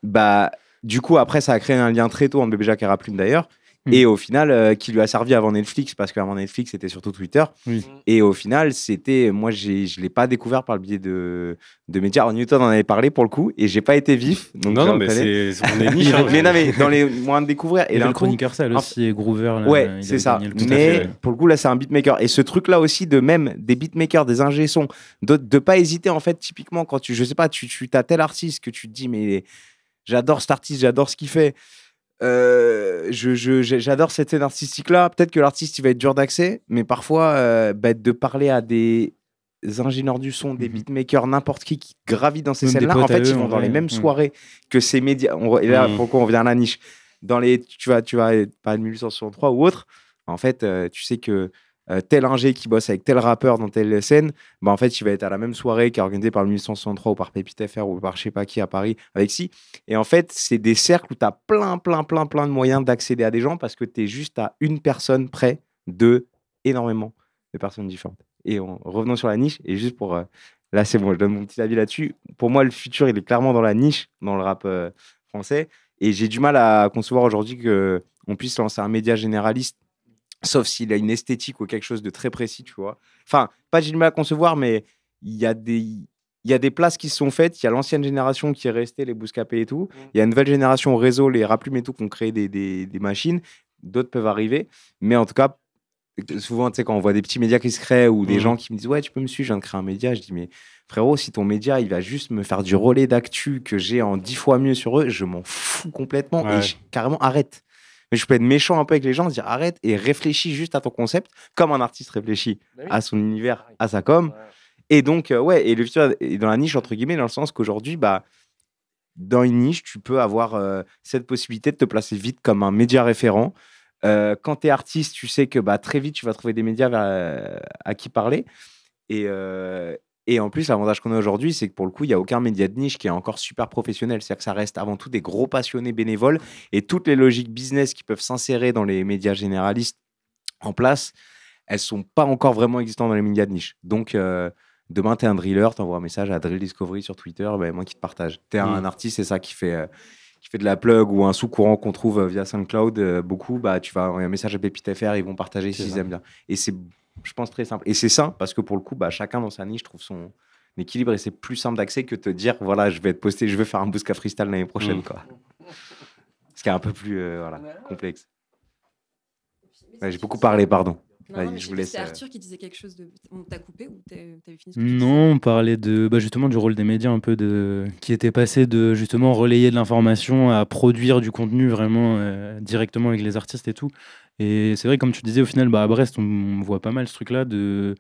bah, du coup, après, ça a créé un lien très tôt entre Bébé Jacques et Raplume d'ailleurs. Mm. Et au final, euh, qui lui a servi avant Netflix, parce qu'avant Netflix, c'était surtout Twitter. Oui. Et au final, c'était. Moi, je ne l'ai pas découvert par le biais de, de médias. Alors, Newton en avait parlé pour le coup, et j'ai pas été vif. Donc non, non, mais c'est on est niche. hein. mais non, mais dans les moyens de découvrir. Et Et le chroniqueur en aussi, et Groover. là, Ouais, c'est ça. Mais fait, ouais. pour le coup, là, c'est un beatmaker. Et ce truc-là aussi, de même des beatmakers, des ingé sons, de ne pas hésiter, en fait, typiquement, quand tu, je sais pas, tu, tu as tel artiste que tu te dis, mais j'adore cet artiste, j'adore ce qu'il fait. Euh, je, j'adore cette scène artistique-là. Peut-être que l'artiste, il va être dur d'accès, mais parfois, euh, bah, de parler à des ingénieurs du son, des Mhm. beatmakers, n'importe qui qui gravite dans ces Même scènes-là, en fait, eux, ils vont dans vrai. les mêmes Mhm. soirées que ces médias. On- et là, Mhm. pourquoi on vient à la niche Dans les, tu vas, tu vas parler de 1863 ou autre. En fait, euh, tu sais que euh, tel ingé qui bosse avec tel rappeur dans telle scène, bah en fait, il va être à la même soirée qui est organisée par le 1863 ou par Pépite FR ou par je sais pas qui à Paris avec si. Et en fait, c'est des cercles où tu as plein, plein, plein, plein de moyens d'accéder à des gens parce que tu es juste à une personne près de énormément de personnes différentes. Et en revenons sur la niche, et juste pour. euh, là, c'est bon, je donne mon petit avis là-dessus. Pour moi, le futur, il est clairement dans la niche, dans le rap euh, français. Et j'ai du mal à concevoir aujourd'hui qu'on puisse lancer un média généraliste sauf s'il a une esthétique ou quelque chose de très précis, tu vois. Enfin, pas j'ai du mal à concevoir, mais il y a des il y a des places qui se sont faites. Il y a l'ancienne génération qui est restée, les bouscapés et tout. Il y a une nouvelle génération au réseau, les raplumes et tout, qui ont créé des, des, des machines. D'autres peuvent arriver. Mais en tout cas, souvent, tu sais, quand on voit des petits médias qui se créent ou des Mhm. gens qui me disent Ouais, tu peux me suivre, je viens de créer un média. Je dis Mais frérot, si ton média, il va juste me faire du relais d'actu que j'ai en dix fois mieux sur eux, je m'en fous complètement. Ouais. Et je- carrément, arrête. Mais je peux être méchant un peu avec les gens, dire arrête et réfléchis juste à ton concept, comme un artiste réfléchit Bah oui. à son univers, à sa com. Et donc, euh, ouais, et le futur est dans la niche, entre guillemets, dans le sens qu'aujourd'hui, bah, dans une niche, tu peux avoir euh, cette possibilité de te placer vite comme un média référent. Euh, quand tu es artiste, tu sais que bah, très vite, tu vas trouver des médias vers- euh, à qui parler. Et, et en plus, l'avantage qu'on a aujourd'hui, c'est que pour le coup, il n'y a aucun média de niche qui est encore super professionnel. C'est-à-dire que ça reste avant tout des gros passionnés bénévoles. Et toutes les logiques business qui peuvent s'insérer dans les médias généralistes en place, elles sont pas encore vraiment existantes dans les médias de niche. Donc, euh, demain, tu es un driller, tu envoies un message à Drill Discovery sur Twitter, ben, moi qui te partage. Tu es un Mm. artiste, c'est ça qui fait, euh, qui fait de la plug ou un sous-courant qu'on trouve euh, via SoundCloud, euh, beaucoup, bah, tu vas envoyer un message à Pépite FR, ils vont partager s'ils aiment bien. Et c'est, je pense, très simple. Et c'est sain parce que pour le coup, bah, chacun dans sa niche trouve son équilibre et c'est plus simple d'accès que de te dire, voilà, je vais être posté, je vais faire un Bousca Freestyle l'année prochaine. Mm. Quoi. Ce qui est un peu plus euh, voilà, complexe. Ouais, j'ai beaucoup parlé, pardon. Non, Vas-y, non, mais je je vous sais laisse, que C'est euh, Arthur qui disait quelque chose de. On t'a coupé ou t'as- t'avais fini ce Non, on parlait de bah, justement du rôle des médias un peu de qui était passé de justement relayer de l'information à produire du contenu vraiment euh, directement avec les artistes et tout. Et c'est vrai comme tu disais au final bah à Brest on, on voit pas mal ce truc là de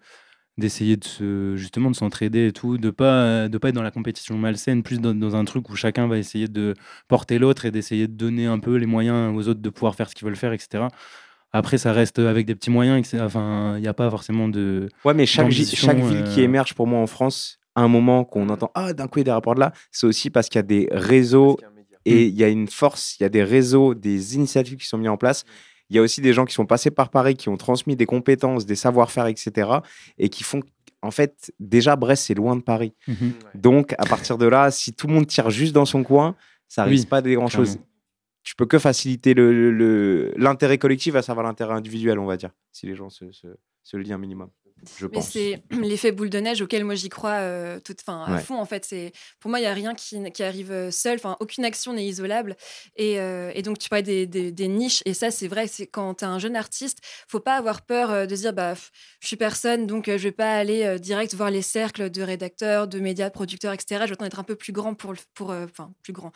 d'essayer de se justement de s'entraider et tout, de pas de pas être dans la compétition malsaine, plus dans, dans un truc où chacun va essayer de porter l'autre et d'essayer de donner un peu les moyens aux autres de pouvoir faire ce qu'ils veulent faire, etc. Après, ça reste avec des petits moyens. etc. Enfin, il n'y a pas forcément de. Ouais, mais chaque, ville qui euh, émerge pour moi en France, à un moment qu'on entend Ah, d'un coup, il y a des rapports de là, c'est aussi parce qu'il y a des réseaux et il y a une force, il y a des réseaux, des initiatives qui sont mises en place. Il y a aussi des gens qui sont passés par Paris, qui ont transmis des compétences, des savoir-faire, etc. Et qui font. En fait, déjà, Brest, c'est loin de Paris. Mhm. Donc, à partir de là, si tout le monde tire juste dans son coin, ça Oui, risque pas de grand-chose. Tu peux que faciliter l'intérêt le, le- l'intérêt collectif à savoir l'intérêt individuel, on va dire, si les gens se, se, se le lient un minimum. Je Mais c'est l'effet boule de neige auquel moi j'y crois euh, tout, enfin, à Ouais. fond en fait. C'est pour moi il y a rien qui, qui arrive euh, seul. Enfin aucune action n'est isolable. Et, euh, et donc tu parlais des, des- des niches et ça c'est vrai. C'est quand tu es un jeune artiste, faut pas avoir peur de se dire bah je suis personne donc je vais pas aller direct voir les cercles de rédacteurs, de médias, de producteurs etc. Je vais attendre d'être un peu plus grand pour le- pour enfin plus grand,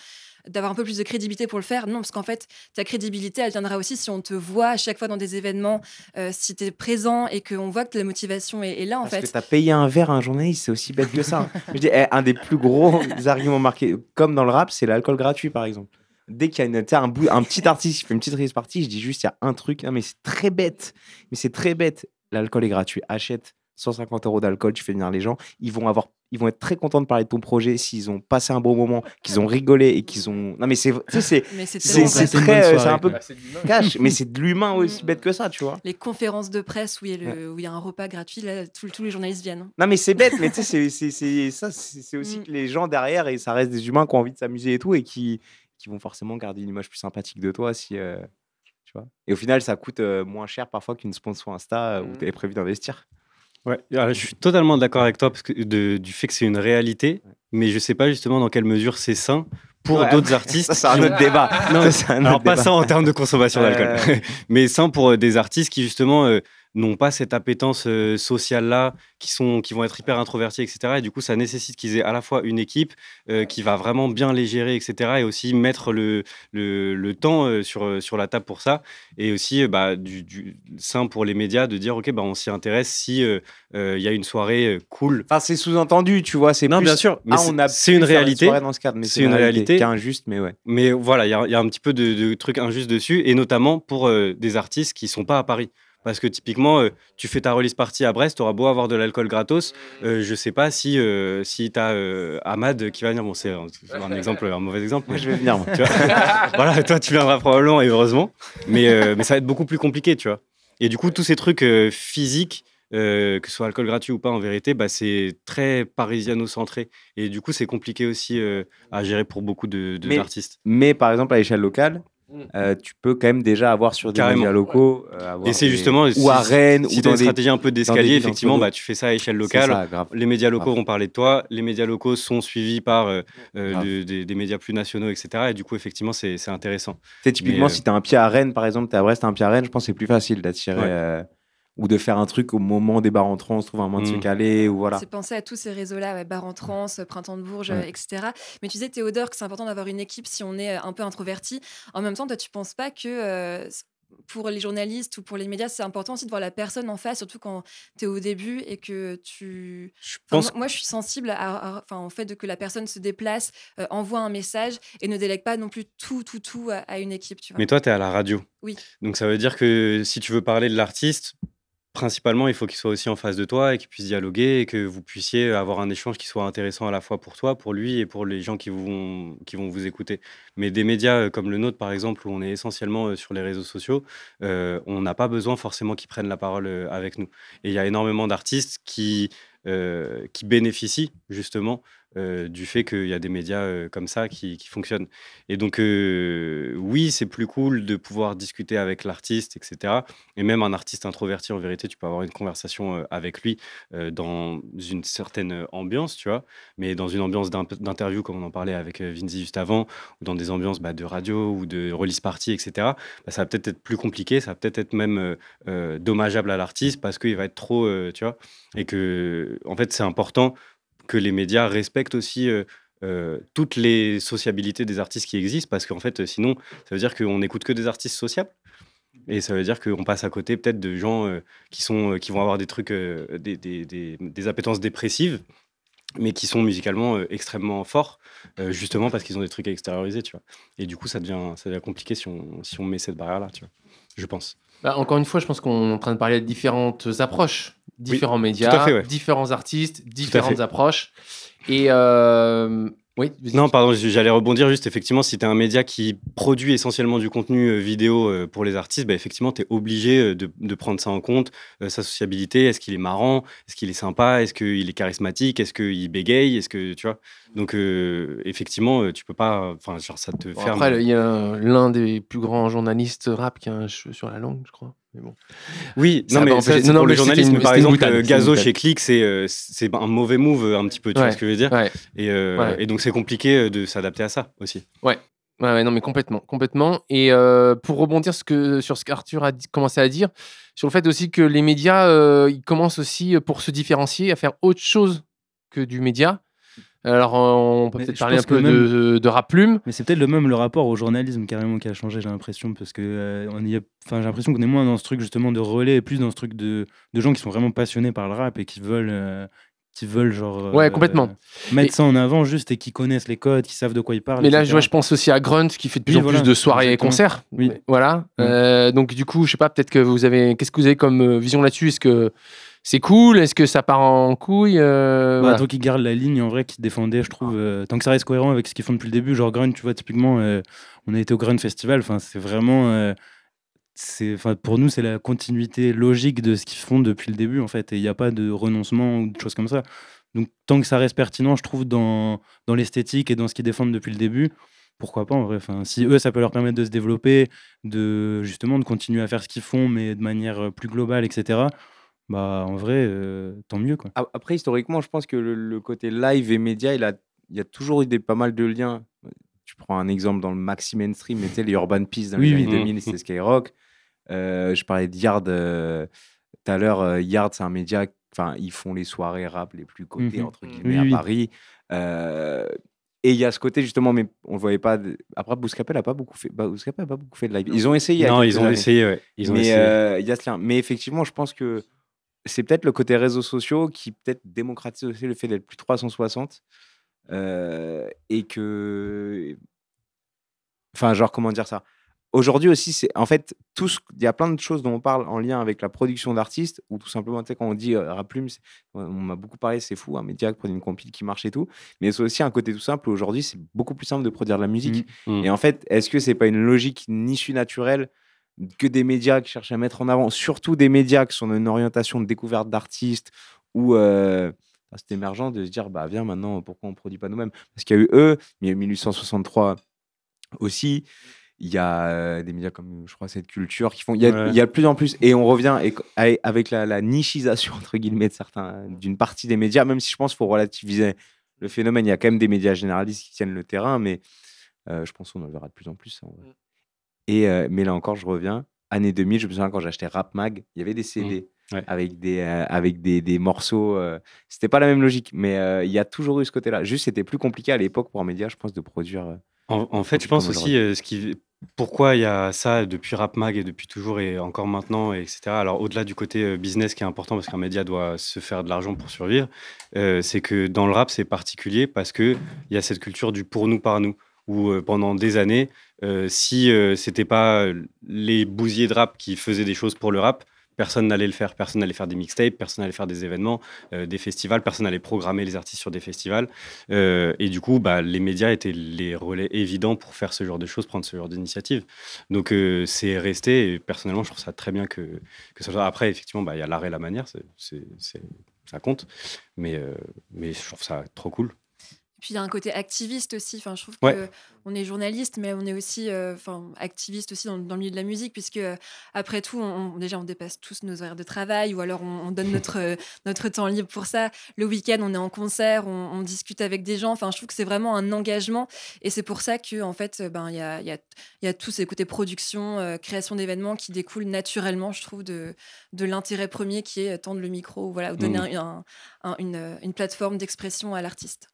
d'avoir un peu plus de crédibilité pour le faire. Non parce qu'en fait ta crédibilité elle viendra aussi si on te voit à chaque fois dans des événements, euh, si tu es présent et qu'on voit que la motivation est, est là en Parce fait. que t'as payé un verre à un journaliste, c'est aussi bête que ça. Je dis, eh, un des plus gros arguments marqués, comme dans le rap, c'est l'alcool gratuit, par exemple. Dès qu'il y a une, un, bout- un petit artiste qui fait une petite release party, je dis juste, il y a un truc, non, mais c'est très bête. Mais c'est très bête. L'alcool est gratuit. Achète 150 euros d'alcool, tu fais venir les gens. Ils vont, avoir, ils vont être très contents de parler de ton projet s'ils ont passé un bon moment, qu'ils ont rigolé et qu'ils ont. Non, mais c'est tu sais, c'est Mais c'est c'est- un peu c'est de l'humain. cash, mais c'est de l'humain aussi Mm. bête que ça, tu vois. les conférences de presse où il y a, le- où il y a un repas gratuit, là, tous tous les journalistes viennent. Non, mais c'est bête, mais tu sais, c'est- c'est- c'est ça, c'est c'est aussi Mm. que les gens derrière, et ça reste des humains qui ont envie de s'amuser et tout, et qui, qui vont forcément garder une image plus sympathique de toi si. euh, tu vois. Et au final, ça coûte euh, moins cher parfois qu'une sponsor Insta euh, où Mm. tu avais prévu d'investir. Ouais, alors, je suis totalement d'accord avec toi parce que de- du fait que c'est une réalité, mais je sais pas justement dans quelle mesure c'est sain pour Ouais, d'autres artistes. Ça, c'est un ont- autre débat. Non, Ça, c'est un Alors autre pas débat. ça en termes de consommation d'alcool, mais sain pour euh, des artistes qui justement euh, n'ont pas cette appétence euh, sociale là, qui sont, qui vont être hyper introvertis, etc. Et du coup, ça nécessite qu'ils aient à la fois une équipe euh, qui va vraiment bien les gérer, etc. Et aussi mettre le, le, le temps euh, sur, sur la table pour ça. Et aussi bah, du, du sain pour les médias de dire ok, bah, on s'y intéresse si il y a une soirée cool. Enfin, c'est sous-entendu, tu vois. C'est Non, plus- bien sûr, mais Ah, c'est- on a c'est pu une réalité. C'est une réalité. qui est injuste, mais ouais. Mais voilà, il y, y a un petit peu de, de trucs injustes dessus, et notamment pour des artistes qui sont pas à Paris. Parce que typiquement, euh, tu fais ta release party à Brest, tu auras beau avoir de l'alcool gratos. euh, je sais pas si, euh, si tu as Ahmad qui va venir. Bon, c'est un, exemple, un mauvais exemple. Moi, je vais venir, moi. tu vois. voilà, toi, tu viendras probablement et heureusement. Mais, euh, mais ça va être beaucoup plus compliqué, tu vois. Et du coup, tous ces trucs euh, physiques, euh, que ce soit alcool gratuit ou pas, en vérité, bah, c'est très parisiano-centré. Et du coup, c'est compliqué aussi euh, à gérer pour beaucoup de- de- Mais- d'artistes. Mais par exemple, à l'échelle locale. Euh, tu peux quand même déjà avoir sur des Carrément. médias locaux. euh, avoir Et c'est des- justement. Ou à Rennes, si ou dans une des. stratégie un peu des d'escalier, effectivement, bah, tu fais ça à échelle locale. ça. Les médias locaux Grave. vont parler de toi, les médias locaux sont suivis par euh, euh, des, des médias plus nationaux, etc. Et du coup, effectivement, c'est c'est intéressant. Tu sais, typiquement, Mais, euh, si tu as un pied à Rennes, par exemple, tu es à Brest, tu un pied à Rennes, je pense que c'est plus facile d'attirer Ouais. Euh, ou de faire un truc au moment des bars entrants, on se trouve un moyen de se Mm. caler, ou voilà. C'est penser à tous ces réseaux-là, ouais, Bar en Trans, Printemps de Bourges, Ouais. euh, etc. Mais tu disais, Théodore, que c'est important d'avoir une équipe si on est euh, un peu introverti. En même temps, toi, tu penses pas que euh, pour les journalistes ou pour les médias, c'est important aussi de voir la personne en face, surtout quand tu es au début et que tu. Je pense moi, moi, je suis sensible à, à- enfin, au fait de que la personne se déplace, euh, envoie un message et ne délègue pas non plus tout, tout, tout à, à une équipe. Tu vois. Mais toi, tu es à la radio. Oui. Donc ça veut dire que si tu veux parler de l'artiste, principalement, il faut qu'il soit aussi en face de toi et qu'il puisse dialoguer et que vous puissiez avoir un échange qui soit intéressant à la fois pour toi, pour lui et pour les gens qui vont, qui vont vous écouter. Mais des médias euh, comme le nôtre, par exemple, où on est essentiellement euh, sur les réseaux sociaux, euh, on n'a pas besoin forcément qu'ils prennent la parole avec nous. Et il y a énormément d'artistes qui, qui bénéficient justement euh, du fait qu'il y a des médias euh, comme ça qui, fonctionnent. Et donc, euh, oui, c'est plus cool de pouvoir discuter avec l'artiste, etc. Et même un artiste introverti, en vérité, tu peux avoir une conversation avec lui dans une certaine ambiance, tu vois. Mais dans une ambiance d'in- d'interview, comme on en parlait avec Vinzi juste avant, ou dans des ambiances bah, de radio ou de release party, etc., bah, ça va peut-être être plus compliqué, ça va peut-être être même dommageable à l'artiste parce qu'il va être trop, tu vois. Et que, en fait, c'est important que les médias respectent aussi toutes les sociabilités des artistes qui existent, parce qu'en fait, sinon, ça veut dire qu'on n'écoute que des artistes sociables. Et ça veut dire qu'on passe à côté peut-être de gens qui, sont, qui vont avoir des trucs, des, des, des, appétences dépressives, mais qui sont musicalement extrêmement forts, justement parce qu'ils ont des trucs à extérioriser, tu vois. Et du coup, ça devient, ça devient compliqué si on, si on met cette barrière-là, tu vois. Je pense. Bah, encore une fois, je pense qu'on est en train de parler de différentes approches, différents médias, fait, ouais. différents artistes, différentes approches. Et euh, oui. Non, pardon, j'allais rebondir juste, effectivement, si tu es un média qui produit essentiellement du contenu euh, vidéo euh, pour les artistes, bah, effectivement, tu es obligé euh, de, de prendre ça en compte, euh, sa sociabilité, est-ce qu'il est marrant, est-ce qu'il est sympa, est-ce qu'il est charismatique, est-ce qu'il bégaye, est-ce que, tu vois Donc, euh, effectivement, tu peux pas, enfin, genre, ça te Bon, ferme. après, il y a l'un des plus grands journalistes rap qui a un cheveu sur la langue, je crois. Mais bon. Oui, Ça non, mais empêcher- ça, non, non, pour mais le journalisme. une- Par exemple, boutade, euh, Gazo chez Click, c'est euh, c'est un mauvais move un petit peu, tu Ouais. vois ce que je veux dire Ouais. et, euh, Ouais. et donc c'est compliqué de s'adapter à ça aussi. Ouais, ouais, non, mais complètement, complètement. Et euh, pour rebondir ce que, sur ce qu'Arthur a commencé à dire, sur le fait aussi que les médias, euh, ils commencent aussi, pour se différencier, à faire autre chose que du média. Alors, on peut peut-être parler un peu de, de rap plume. Mais c'est peut-être le même le rapport au journalisme carrément qui a changé, j'ai l'impression, parce que euh, on y a- enfin, j'ai l'impression qu'on est moins dans ce truc justement de relais et plus dans ce truc de, de gens qui sont vraiment passionnés par le rap et qui veulent, euh, qui veulent genre Ouais, euh, complètement. mettre Et- ça en avant juste et qui connaissent les codes, qui savent de quoi ils parlent. Mais là, je, vois, je pense aussi à Grunt qui fait de plus Oui, en voilà, plus de soirées et concerts. Oui. Voilà. Euh, donc, du coup, je sais pas, peut-être que vous avez. Qu'est-ce que vous avez comme euh, vision là-dessus? Est-ce que c'est cool Est-ce que ça part en couille Euh, Bah, voilà. Tant qu'ils gardent la ligne en vrai, qu'ils défendaient, je trouve, euh, tant que ça reste cohérent avec ce qu'ils font depuis le début. Genre Grunt, tu vois, typiquement, euh, on a été au Grunt Festival, enfin, c'est vraiment. c'est, pour nous, c'est la continuité logique de ce qu'ils font depuis le début, en fait. Et il n'y a pas de renoncement ou de choses comme ça. Donc, tant que ça reste pertinent, je trouve, dans, dans l'esthétique et dans ce qu'ils défendent depuis le début, pourquoi pas en vrai enfin, Si eux, ça peut leur permettre de se développer, de justement de continuer à faire ce qu'ils font, mais de manière plus globale, etc., bah en vrai, euh, tant mieux. Quoi. Après, historiquement, je pense que le, le côté live et média, il, a, il y a toujours eu des, pas mal de liens. Tu prends un exemple dans le maxi mainstream, mais tu sais, les Urban Peace dans les oui. années Mhm. 2000, c'était Skyrock. Euh, je parlais de Yard tout à l'heure. Yard, c'est un média, enfin, ils font les soirées rap les plus cotées, Mhm. entre guillemets, Oui, à. Paris. Euh, et il y a ce côté, justement, mais on le voyait pas. Après, Bouscapé n'a pas beaucoup fait. bah, Bouscapé a pas beaucoup fait de live. Ils ont essayé. Non, ils ont années. essayé, ouais. Ils ont mais euh, il y a ce lien. Mais effectivement, je pense que c'est peut-être le côté réseaux sociaux qui peut-être démocratise aussi le fait d'être plus 360 euh, et que, enfin, genre comment dire ça? Aujourd'hui aussi, c'est en fait tout ce- il y a plein de choses dont on parle en lien avec la production d'artistes ou tout simplement, tu sais, quand on dit euh, rap plume, c'est- on m'a beaucoup parlé, c'est fou, un média qui produit une compile qui marche et tout, mais c'est aussi un côté tout simple. Aujourd'hui, c'est beaucoup plus simple de produire de la musique. Mm. Et en fait, est-ce que c'est pas une logique, une issue naturelle que des médias qui cherchent à mettre en avant, surtout des médias qui sont dans une orientation de découverte d'artistes ou euh, c'est émergent de se dire bah viens maintenant pourquoi on produit pas nous-mêmes? Parce qu'il y a eu eux, il y a eu 1863 aussi. Il y a euh, des médias comme, je crois, cette culture qui font. Il y a, Ouais. il y a de plus en plus. Et on revient avec- avec la, la nichisation, entre guillemets, de certains, d'une partie des médias, même si je pense qu'il faut relativiser le phénomène. Il y a quand même des médias généralistes qui tiennent le terrain, mais euh, je pense qu'on en verra de plus en plus. en vrai. Et, euh, mais là encore, je reviens. Année 2000, je me souviens quand j'achetais Rap Mag, il y avait des CD Ouais. avec, des, euh, avec des, des morceaux. euh, c'était pas la même logique, mais euh, il y a toujours eu ce côté-là. Juste, c'était plus compliqué à l'époque pour un média, je pense, de produire. En, en fait, je pense aussi ce qui, pourquoi il y a ça depuis Rap Mag et depuis toujours et encore maintenant, et etc. Alors, au-delà du côté business qui est important parce qu'un média doit se faire de l'argent pour survivre, c'est que dans le rap, c'est particulier parce qu'il y a cette culture du pour nous, par nous. Où euh, pendant des années, euh, si euh, c'était pas les bousiers de rap qui faisaient des choses pour le rap, personne n'allait le faire. Personne n'allait faire des mixtapes, personne n'allait faire des événements, des festivals, personne n'allait programmer les artistes sur des festivals. Et du coup, bah, les médias étaient les relais évidents pour faire ce genre de choses, prendre ce genre d'initiative. Donc c'est resté, et personnellement, je trouve ça très bien que, ça soit. Après, effectivement, bah, il y a l'art et la manière, ça compte. Mais je trouve ça trop cool. Puis il y a un côté activiste aussi. Enfin, je trouve Ouais. que on est journaliste, mais on est aussi, euh, enfin, activiste aussi dans, dans le milieu de la musique, puisque euh, après tout, on, on- déjà on dépasse tous nos horaires de travail, ou alors on, on donne notre euh, notre temps libre pour ça. Le week-end, on est en concert, on, on discute avec des gens. Enfin, je trouve que c'est vraiment un engagement, et c'est pour ça que en fait, ben il y a y a y a tous ces côtés production, euh, création d'événements qui découlent naturellement, je trouve, de de l'intérêt premier qui est tendre le micro, ou voilà, ou donner un- un- une, une plateforme d'expression à l'artiste.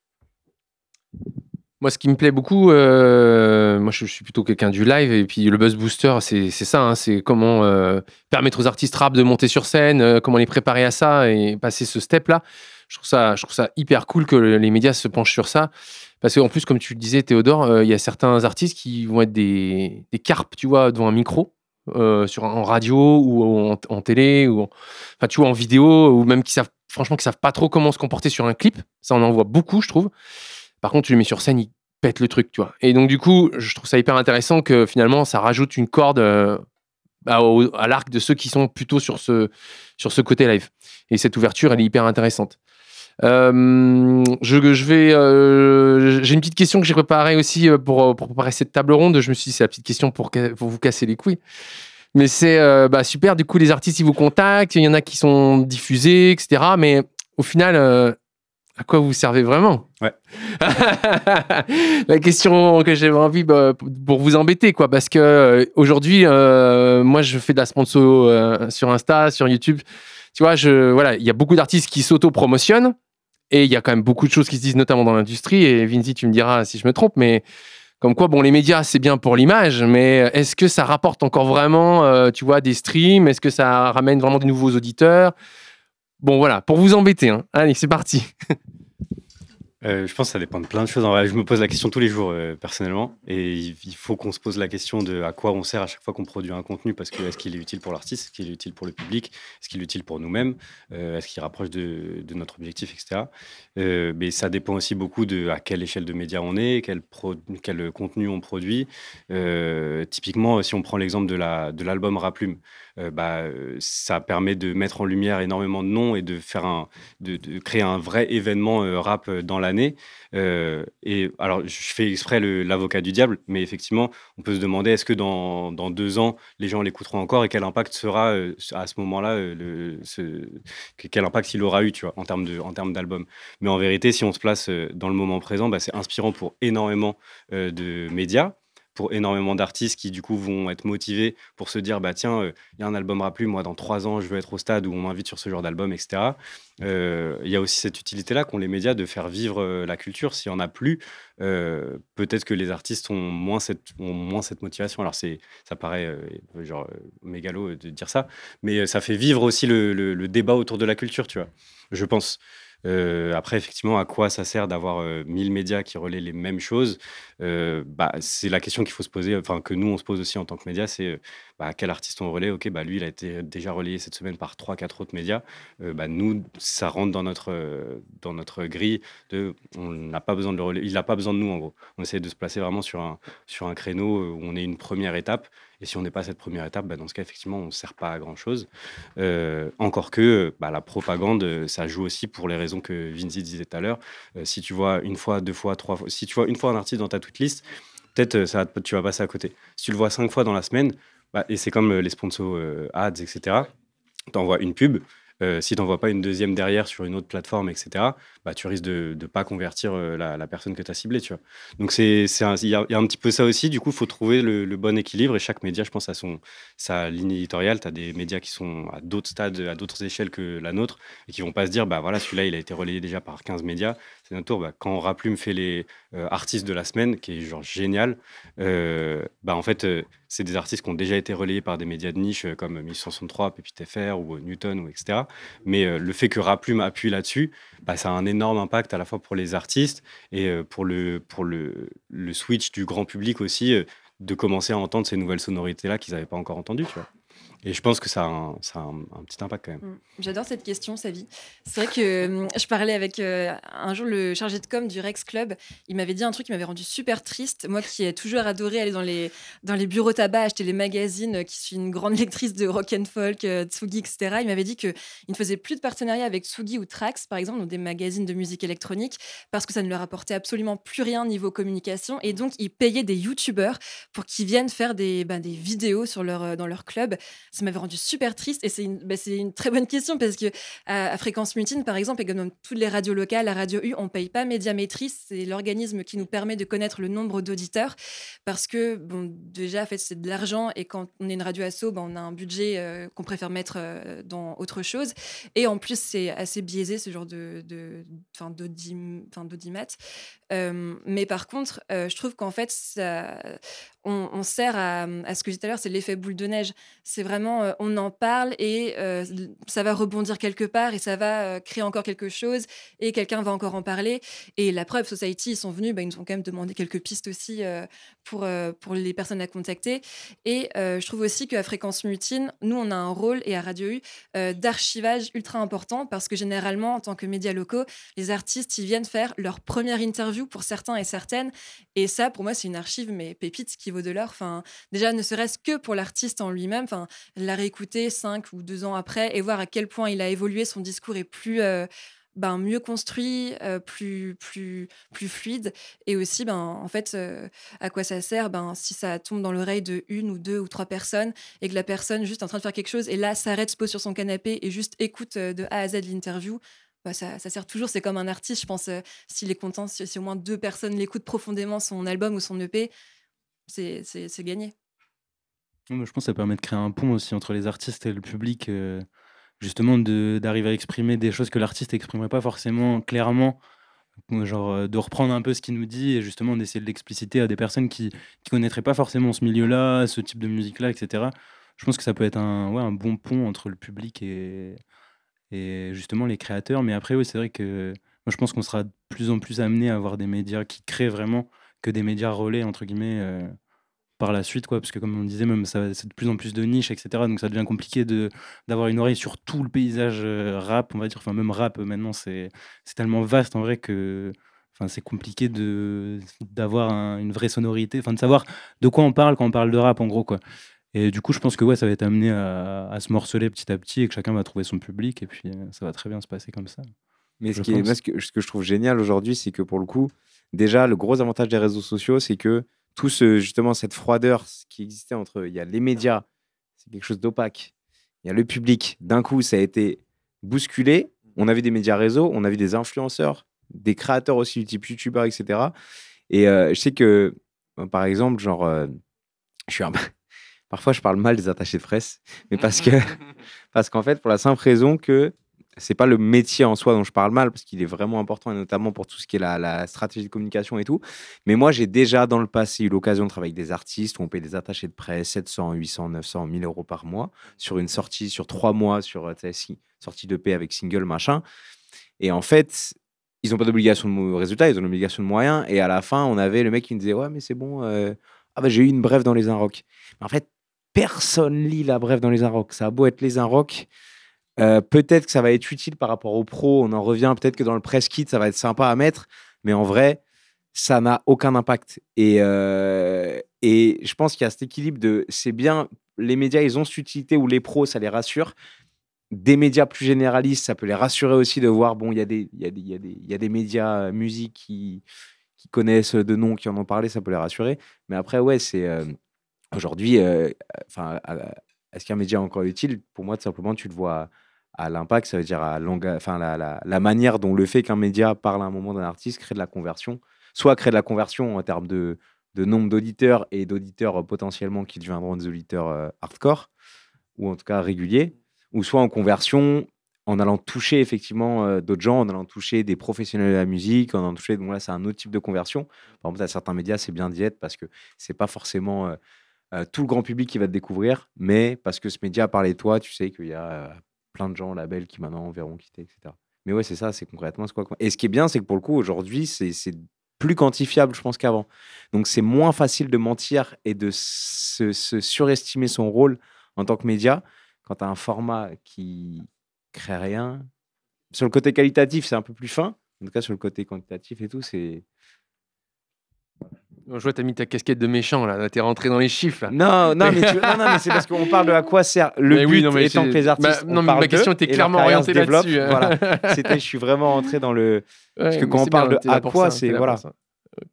Moi, ce qui me plaît beaucoup, euh, moi je, suis plutôt quelqu'un du live et puis le buzz booster, c'est ça, hein, c'est comment euh, permettre aux artistes rap de monter sur scène, euh, comment les préparer à ça et passer ce step là. Je trouve ça, je trouve ça hyper cool que le- les médias se penchent sur ça parce qu'en plus, comme tu le disais, Théodore, il y a certains artistes qui vont être des, carpes, tu vois, devant un micro. sur en radio ou en, en télé ou en, enfin tu vois en vidéo ou même qui savent franchement qui savent pas trop comment se comporter sur un clip ça on en voit beaucoup je trouve par contre, tu les mets sur scène, ils pètent le truc, tu vois. Et donc, du coup, je trouve ça hyper intéressant que finalement, ça rajoute une corde euh, à, au- à l'arc de ceux qui sont plutôt sur ce, sur ce côté live. Et cette ouverture, elle est hyper intéressante. Euh, je, vais, euh, j'ai une petite question que j'ai préparée aussi pour, préparer cette table ronde. Je me suis dit, c'est la petite question pour, vous casser les couilles. Mais c'est bah, super, du coup, les artistes, ils vous contactent, il y en a qui sont diffusés, etc. Mais au final, à quoi vous servez vraiment Ouais. La question que j'avais envie bah, pour vous embêter, quoi, parce que euh, aujourd'hui, euh, moi, je fais de la sponsor euh, sur Insta, sur YouTube. Tu vois, je, voilà, il y a beaucoup d'artistes qui s'auto-promotionnent et il y a quand même beaucoup de choses qui se disent, notamment dans l'industrie. Et Vinci, tu me diras si je me trompe, mais comme quoi, bon, les médias, c'est bien pour l'image, mais est-ce que ça rapporte encore vraiment, tu vois, des streams? Est-ce que ça ramène vraiment de nouveaux auditeurs? Bon, voilà, pour vous embêter. hein. Allez, c'est parti. Euh, je pense que ça dépend de plein de choses. En vrai, je me pose la question tous les jours euh, personnellement, et il, faut qu'on se pose la question de à quoi on sert à chaque fois qu'on produit un contenu, parce que est-ce qu'il est utile pour l'artiste, est-ce qu'il est utile pour le public, est-ce qu'il est utile pour nous-mêmes, euh, est-ce qu'il rapproche de, de notre objectif, etc. Euh, mais ça dépend aussi beaucoup de à quelle échelle de médias on est, quel, quel contenu on produit. Euh, typiquement, si on prend l'exemple de la de l'album Raplume, euh, bah, ça permet de mettre en lumière énormément de noms et de faire un de, créer un vrai événement rap dans l'année. Et alors, je fais exprès l'avocat du diable, mais effectivement, on peut se demander est-ce que dans, dans deux ans, les gens l'écouteront encore et quel impact sera à ce moment-là, quel impact il aura eu, tu vois, en termes en termes d'album. En vérité, si on se place euh, dans le moment présent, bah, c'est inspirant pour énormément euh, de médias pour énormément d'artistes qui du coup vont être motivés pour se dire bah tiens euh, il y a un album rap plus moi dans trois ans je veux être au stade où on m'invite sur ce genre d'album etc il y a aussi cette utilité là qu'ont les médias de faire vivre la culture. S'il y en a plus peut-être que les artistes ont moins cette motivation. Alors c'est ça paraît genre mégalo de dire ça mais ça fait vivre aussi le débat autour de la culture tu vois je pense Euh, après, effectivement, à quoi ça sert d'avoir euh, 1000 médias qui relaient les mêmes choses? Euh, bah, C'est la question qu'il faut se poser, enfin que nous, on se pose aussi en tant que médias, c'est euh, bah, quel artiste on relaie? Ok, bah, lui, il a été déjà relayé cette semaine par 3-4 autres médias. Euh, bah, nous, ça rentre dans notre, euh, dans notre grille de on n'a pas besoin de le relayer, il n'a pas besoin de nous, en gros. On essaie de se placer vraiment sur un, sur un créneau où on est une première étape. Et si on n'est pas cette première étape, bah, dans ce cas, effectivement, on ne sert pas à grand-chose. Euh, encore que bah, la propagande, euh, ça joue aussi pour les raisons que Vinzi disait tout à l'heure. Euh, si tu vois une fois, deux fois, trois fois, si tu vois une fois un artiste dans ta toute liste, peut-être ça tu vas passer à côté. Si tu le vois cinq fois dans la semaine, bah, et c'est comme les sponsors ads, etc., tu envoies une pub. Euh, si tu n'envoies pas une deuxième derrière sur une autre plateforme, etc., bah, tu risques de ne pas convertir euh, la, personne que tu as ciblée. Tu vois. Donc, il y, a un petit peu ça aussi. Du coup, il faut trouver le, le bon équilibre. Et chaque média, je pense, a son, sa ligne éditoriale. Tu as des médias qui sont à d'autres stades, à d'autres échelles que la nôtre, et qui vont pas se dire, bah voilà, celui-là, il a été relayé déjà par 15 médias. C'est. Bah, quand Raplume fait les euh, artistes de la semaine, qui est genre génial, euh, bah en fait, euh, c'est des artistes qui ont déjà été relayés par des médias de niche comme 1163, Pépite FR ou Newton, ou etc. Mais le fait que Raplume appuie là-dessus, bah, ça a un énorme impact à la fois pour les artistes et pour, le, pour le, le switch du grand public aussi, de commencer à entendre ces nouvelles sonorités-là qu'ils n'avaient pas encore entendues. Et je pense que ça a un, petit impact quand même. Mm. J'adore cette question, Savi. C'est vrai que hum, je parlais avec euh, un jour le chargé de com du Rex Club. Il m'avait dit un truc qui m'avait rendu super triste. Moi qui ai toujours adoré aller dans les, dans les bureaux tabac, acheter les magazines, euh, qui suis une grande lectrice de rock and folk, euh, Tsugi, etc. Il m'avait dit qu'il ne faisait plus de partenariat avec Tsugi ou Trax, par exemple, donc des magazines de musique électronique, parce que ça ne leur apportait absolument plus rien niveau communication. Et donc, ils payaient des youtubeurs pour qu'ils viennent faire des, ben, des vidéos sur leur, euh, dans leur club. Ça m'avait rendu super triste. Et c'est une, ben, c'est une très bonne question parce que à, à Fréquence Mutine, par exemple, et comme dans toutes les radios locales, la Radio U, on ne paye pas Médiamétrie. C'est l'organisme qui nous permet de connaître le nombre d'auditeurs. Parce que, déjà, en fait, c'est de l'argent. Et quand on est une radio asso, ben, on a un budget euh, qu'on préfère mettre euh, dans autre chose. Et en plus, c'est assez biaisé, ce genre de, de, d'audimat. Euh, mais par contre, je trouve qu'en fait, ça, on, sert à, ce que je disais tout à l'heure, c'est l'effet boule de neige. C'est vraiment, euh, on en parle et euh, ça va rebondir quelque part et ça va euh, créer encore quelque chose et quelqu'un va encore en parler. Et la preuve, Society, ils sont venus, bah, ils nous ont quand même demandé quelques pistes aussi pour, pour les personnes à contacter. Et je trouve aussi qu'à Fréquence Mutine, nous, on a un rôle, et à Radio U, d'archivage ultra important parce que généralement, en tant que médias locaux, les artistes, ils viennent faire leur première interview pour certains et certaines. Et ça, pour moi, c'est une archive, mais pépite qui de l'or. Enfin, déjà, ne serait-ce que pour l'artiste en lui-même, enfin, la réécouter cinq ou deux ans après et voir à quel point il a évolué, son discours est plus. euh, ben, mieux construit, euh, plus, plus, plus fluide. Et aussi, ben, en fait, euh, à quoi ça sert ben, Si ça tombe dans l'oreille de une ou deux ou trois personnes et que la personne juste en train de faire quelque chose et là s'arrête, se pose sur son canapé et juste écoute de A à Z l'interview, bah, ça, ça, sert toujours. C'est comme un artiste, je pense, s'il est content, si, si, au moins deux personnes l'écoutent profondément, son album ou son EP, c'est gagné. Je pense que ça permet de créer un pont aussi entre les artistes et le public justement d'arriver à exprimer des choses que l'artiste n'exprimerait pas forcément clairement. Genre euh, de reprendre un peu ce qu'il nous dit et justement d'essayer de l'expliciter à des personnes qui ne connaîtraient pas forcément ce milieu-là, ce type de musique-là, etc. Je pense que ça peut être un, ouais, un bon pont entre le public et, et justement les créateurs. Mais après, oui, c'est vrai que moi, je pense qu'on sera de plus en plus amené à avoir des médias qui créent vraiment que des médias relais, entre guillemets. Euh, par la suite, quoi, parce que comme on disait, même ça, c'est de plus en plus de niches, etc. Donc ça devient compliqué de, d'avoir une oreille sur tout le paysage euh, rap, on va dire. Enfin, même rap, maintenant, c'est, c'est tellement vaste en vrai que enfin, c'est compliqué de, d'avoir une vraie sonorité, enfin, de savoir de quoi on parle quand on parle de rap, en gros, quoi. Et du coup, je pense que ouais, ça va être amené à, à se morceler petit à petit et que chacun va trouver son public et puis euh, ça va très bien se passer comme ça. Mais ce, qui est, ce, que, ce que je trouve génial aujourd'hui, c'est que pour le coup, déjà, le gros avantage des réseaux sociaux, c'est que tout justement cette froideur qui existait entre il y a les médias, c'est quelque chose d'opaque, il y a le public. D'un coup, ça a été bousculé. On a vu des médias réseaux, on a vu des influenceurs, des créateurs aussi du type youtubeur, etc. Et euh, je sais que, euh, par exemple, genre, euh, je suis parfois je parle mal des attachés de presse, mais parce que parce qu'en fait, pour la simple raison que c'est pas le métier en soi dont je parle mal, parce qu'il est vraiment important, et notamment pour tout ce qui est la, stratégie de communication et tout. Mais moi, j'ai déjà dans le passé eu l'occasion de travailler avec des artistes où on paye des attachés de presse 700, 800, 900, 1000 euros par mois sur une sortie, sur trois mois, sur euh, sortie de paix avec single, machin. Et en fait, ils n'ont pas d'obligation de résultat, ils ont l'obligation de moyens. Et à la fin, on avait le mec qui me disait Ouais, mais c'est bon, euh, ah bah, j'ai eu une brève dans les Inrocks. Mais en fait, personne lit la brève dans les Inrocks. Ça a beau être les Inrocks euh, peut-être que ça va être utile par rapport aux pros, on en revient. Peut-être que dans le press kit, ça va être sympa à mettre, mais en vrai, ça n'a aucun impact. Et, euh, et je pense qu'il y a cet équilibre de c'est bien, les médias, ils ont cette utilité où les pros, ça les rassure. Des médias plus généralistes, ça peut les rassurer aussi de voir, bon, il y, a des, y, y, y a des médias euh, musique qui, connaissent de noms, qui en ont parlé, ça peut les rassurer. Mais après, ouais, c'est. Aujourd'hui, enfin, est-ce qu'un média encore utile? Pour moi, tout simplement, tu le vois à l'impact, ça veut dire à enfin, la, la, manière dont le fait qu'un média parle à un moment d'un artiste crée de la conversion, soit crée de la conversion en termes de, de nombre d'auditeurs et d'auditeurs potentiellement qui deviendront des auditeurs euh, hardcore, ou en tout cas réguliers, ou soit en conversion en allant toucher effectivement euh, d'autres gens, en allant toucher des professionnels de la musique, en allant toucher, donc là c'est un autre type de conversion. Par exemple, à certains médias, c'est bien d'y être parce que c'est pas forcément euh, tout le grand public qui va te découvrir, mais parce que ce média a parlé de toi, tu sais qu'il y a plein de gens, labels qui maintenant verront quitter, etc. Mais ouais, c'est ça, c'est concrètement ce quoi. Et ce qui est bien, c'est que pour le coup, aujourd'hui, c'est plus quantifiable, je pense, qu'avant. Donc, c'est moins facile de mentir et de se, surestimer son rôle en tant que média quand tu as un format qui crée rien. Sur le côté qualitatif, c'est un peu plus fin. En tout cas, sur le côté quantitatif et tout, c'est je vois, t'as mis ta casquette de méchant là, t'es rentré dans les chiffres. Non, non, mais, c'est parce qu'on parle de à quoi sert le but étant que les artistes. non, mais ma question était clairement orientée là-dessus. Hein. Voilà. C'était, je suis vraiment rentré dans le. parce que quand on parle de à quoi, c'est voilà.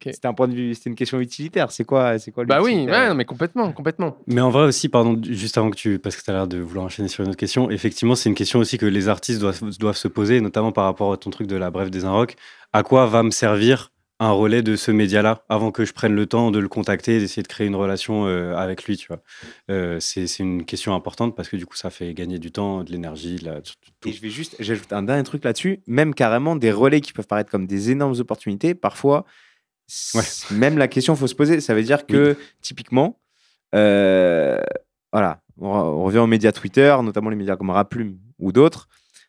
C'était un point de vue, c'était une question utilitaire. C'est quoi, c'est quoi Bah oui, mais complètement, complètement. Mais en vrai aussi, pardon, juste avant que tu, parce que tu as l'air de vouloir enchaîner sur une autre question. Effectivement, c'est une question aussi que les artistes doivent, doivent se poser, notamment par rapport à ton truc de la brève des Inrocks. À quoi va me servir un relais de ce média-là avant que je prenne le temps de le contacter et d'essayer de créer une relation euh, avec lui, tu vois. Euh, c'est une question importante parce que du coup, ça fait gagner du temps, de l'énergie. Et je vais juste, j'ajoute un dernier truc là-dessus, même carrément des relais qui peuvent paraître comme des énormes opportunités, parfois, même la question, faut se poser. Ça veut dire que, typiquement, euh, voilà, on, revient aux médias Twitter, notamment les médias comme Raplume ou d'autres,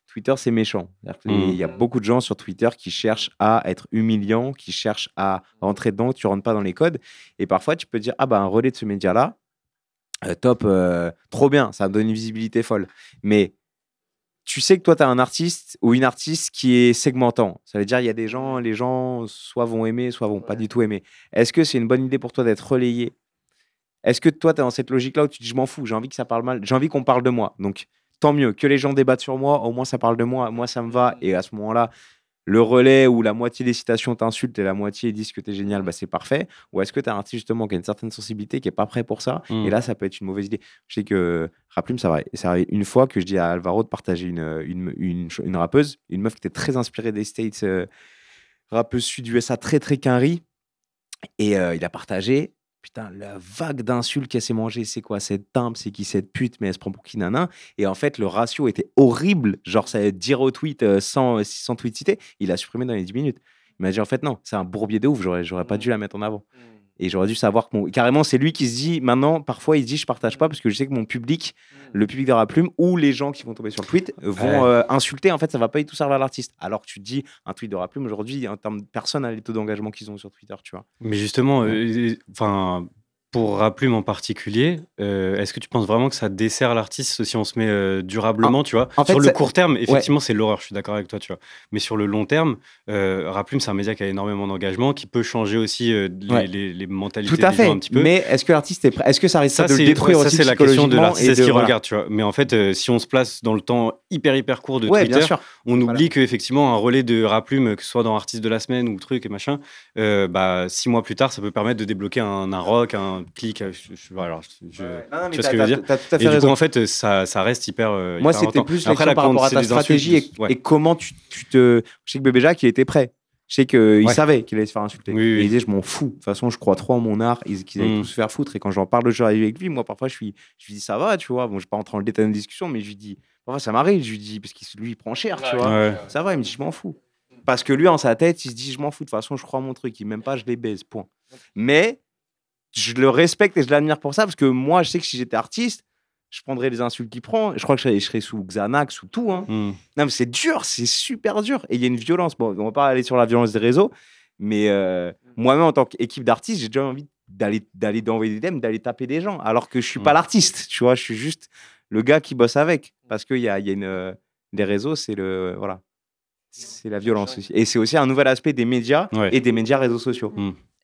Twitter, c'est méchant. Il y a beaucoup de gens sur Twitter qui cherchent à être humiliants, qui cherchent à rentrer dedans, tu rentres pas dans les codes. Et parfois, tu peux dire Ah, bah, un relais de ce média-là, euh, top, euh, trop bien, ça me donne une visibilité folle. Mais tu sais que toi, tu as un artiste ou une artiste qui est segmentant. Ça veut dire il y a des gens, les gens soit vont aimer, soit vont pas du tout aimer. Est-ce que c'est une bonne idée pour toi d'être relayé? Est-ce que toi, tu es dans cette logique-là où tu dis je m'en fous, j'ai envie que ça parle mal, j'ai envie qu'on parle de moi? Donc, tant mieux. Que les gens débattent sur moi, au moins ça parle de moi, moi ça me va. Et à ce moment-là, le relais où la moitié des citations t'insultent et la moitié disent que t'es génial, bah, c'est parfait. Ou est-ce que tu as un artiste justement qui a une certaine sensibilité, qui est pas prêt pour ça? Mm. Et là, ça peut être une mauvaise idée. Je sais que Raplume, ça va. Ça arrive une fois que je dis à Alvaro de partager une, une, une, une rappeuse, une meuf qui était très inspirée des States, euh, rappeuse sud-USA, très très quinri. Et euh, il a partagé. Putain, la vague d'insultes qu'elle s'est mangée, c'est quoi cette timbre, c'est qui cette pute, mais elle se prend pour qui nana Et en fait, le ratio était horrible. Genre, ça dire au tweet euh, sans, sans tweet cité, il a supprimé dans les 10 minutes. Il m'a dit en fait, non, c'est un bourbier de ouf, j'aurais, j'aurais pas dû la mettre en avant. Et j'aurais dû savoir que mon... carrément, c'est lui qui se dit maintenant, parfois, il se dit je partage pas parce que je sais que mon public, le public de Raplume ou les gens qui vont tomber sur le tweet vont Ouais. euh, insulter. En fait, ça va pas du tout servir à l'artiste. Alors que tu te dis un tweet de Raplume aujourd'hui, en termes de personnes, à les taux d'engagement qu'ils ont sur Twitter, tu vois. Mais justement, euh, enfin, pour Raplume en particulier, euh, est-ce que tu penses vraiment que ça dessert l'artiste si on se met euh, durablement, tu vois? en fait, Sur le court terme, effectivement, c'est l'horreur, je suis d'accord avec toi, tu vois. Mais sur le long terme, euh, Raplume, c'est un média qui a énormément d'engagement, qui peut changer aussi euh, les, Ouais. les- les mentalités Tout à fait. gens un petit peu. Mais est-ce que l'artiste est prêt Est-ce que ça risque ça, de le détruire ouais, ça, aussi c'est la question de l'artiste, c'est ce qu'il voilà. regarde, tu vois. Mais en fait, si on se place dans le temps hyper, hyper court de Twitter, on Voilà. oublie qu'effectivement, un relais de Raplume, que ce soit dans Artiste de la semaine ou truc et machin, bah, six mois plus tard, ça peut permettre de débloquer un, un rock, un clic. euh, Je, je- voilà, je- je- Non, non, mais tu vois ce que je veux dire T'as tout à Et fait du coup, raison. en fait, ça, ça reste hyper. euh, Moi, c'était plus Après, là, par rapport à c'est ta insultes, stratégie et, ouais. et comment tu, tu te. Je sais que Bébé Jacques, il était prêt. Je sais qu'il Ouais. savait qu'il allait se faire insulter. Oui, oui, il disait, je m'en fous. De toute façon, je crois trop en mon art. Ils, qu'ils allaient Mm. tous se faire foutre. Et quand j'en parle aujourd'hui avec lui, moi, parfois, je, suis, je lui dis, ça va, tu vois. Bon, je vais pas rentrer dans le détail de la discussion, mais je lui dis, parfois, ça m'arrive. Je lui dis, parce que lui, il prend cher, tu vois. Ouais. Ça va, il me dit, je m'en fous. Parce que lui, en sa tête, il se dit, je m'en fous. De toute façon, je crois en mon truc. Il m'aime pas, je les baise. Point. Mais je le respecte et je l'admire pour ça. Parce que moi, je sais que si j'étais artiste, je prendrais les insultes qu'il prend. Je crois que je serais, sous Xanax, sous tout. Hein. Mm. Non, mais c'est dur, c'est super dur. Et il y a une violence. Bon, on va pas aller sur la violence des réseaux, mais euh, moi-même, en tant qu'équipe d'artistes, j'ai déjà envie d'aller d'aller d'envoyer des DM, d'aller taper des gens, alors que je suis pas Mm. l'artiste, tu vois, je suis juste le gars qui bosse avec. Parce qu'il y a, il y a une. euh, les réseaux, c'est le. Voilà. C'est la violence aussi. Et c'est aussi un nouvel aspect des médias Ouais. et des médias réseaux sociaux.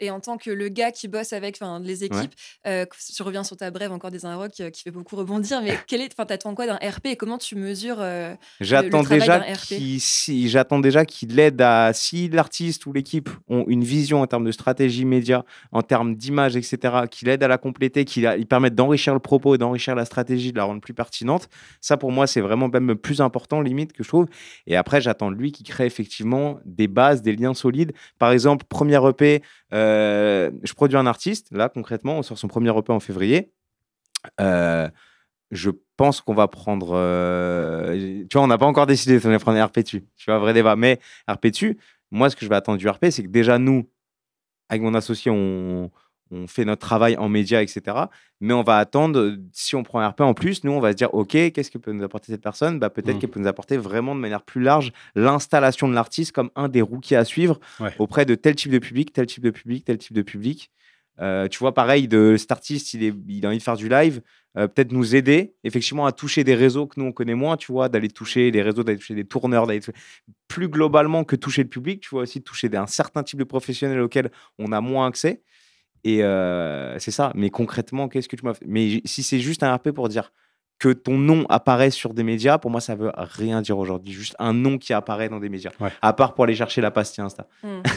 Et en tant que le gars qui bosse avec les équipes, euh, je reviens sur ta brève encore des un rock euh, qui fait beaucoup rebondir, mais quel est, enfin, t'attends quoi d'un RP et comment tu mesures euh, J'attends déjà d'un RP. qu'il si, j'attends déjà qu'il aide à si l'artiste ou l'équipe ont une vision en termes de stratégie média, en termes d'image, etc., qu'il aide à la compléter, qu'il a- il permette d'enrichir le propos, d'enrichir la stratégie, de la rendre plus pertinente. Ça pour moi c'est vraiment même plus important limite que je trouve. Et après j'attends de lui qu'il crée effectivement des bases, des liens solides. Par exemple premier EP, euh, je produis un artiste là concrètement, on sort son premier EP en février. Euh, je pense qu'on va prendre. euh, tu vois, on n'a pas encore décidé si on va prendre RPTU. Tu vois, vrai débat. Mais RPTU, moi, ce que je vais attendre du RP, c'est que déjà, nous, avec mon associé, on, on fait notre travail en médias, etc. Mais on va attendre, si on prend un RP en plus, nous, on va se dire, OK, qu'est-ce que peut nous apporter cette personne? Bah, Peut-être Mm. qu'elle peut nous apporter vraiment de manière plus large l'installation de l'artiste comme un des rookies à suivre Ouais. auprès de tel type de public, tel type de public, tel type de public. Euh, tu vois, pareil, de cet artiste, il, est, il a envie de faire du live, euh, peut-être nous aider effectivement à toucher des réseaux que nous on connaît moins, tu vois, d'aller toucher les réseaux, d'aller toucher des tourneurs, d'aller plus globalement que toucher le public, tu vois aussi toucher des- un certain type de professionnels auxquels on a moins accès. Et euh, c'est ça. Mais concrètement, qu'est-ce que tu m'as fait? Mais si c'est juste un RP pour dire que ton nom apparaît sur des médias, pour moi, ça veut rien dire aujourd'hui. Juste un nom qui apparaît dans des médias. Ouais. À part pour aller chercher la pastille Insta.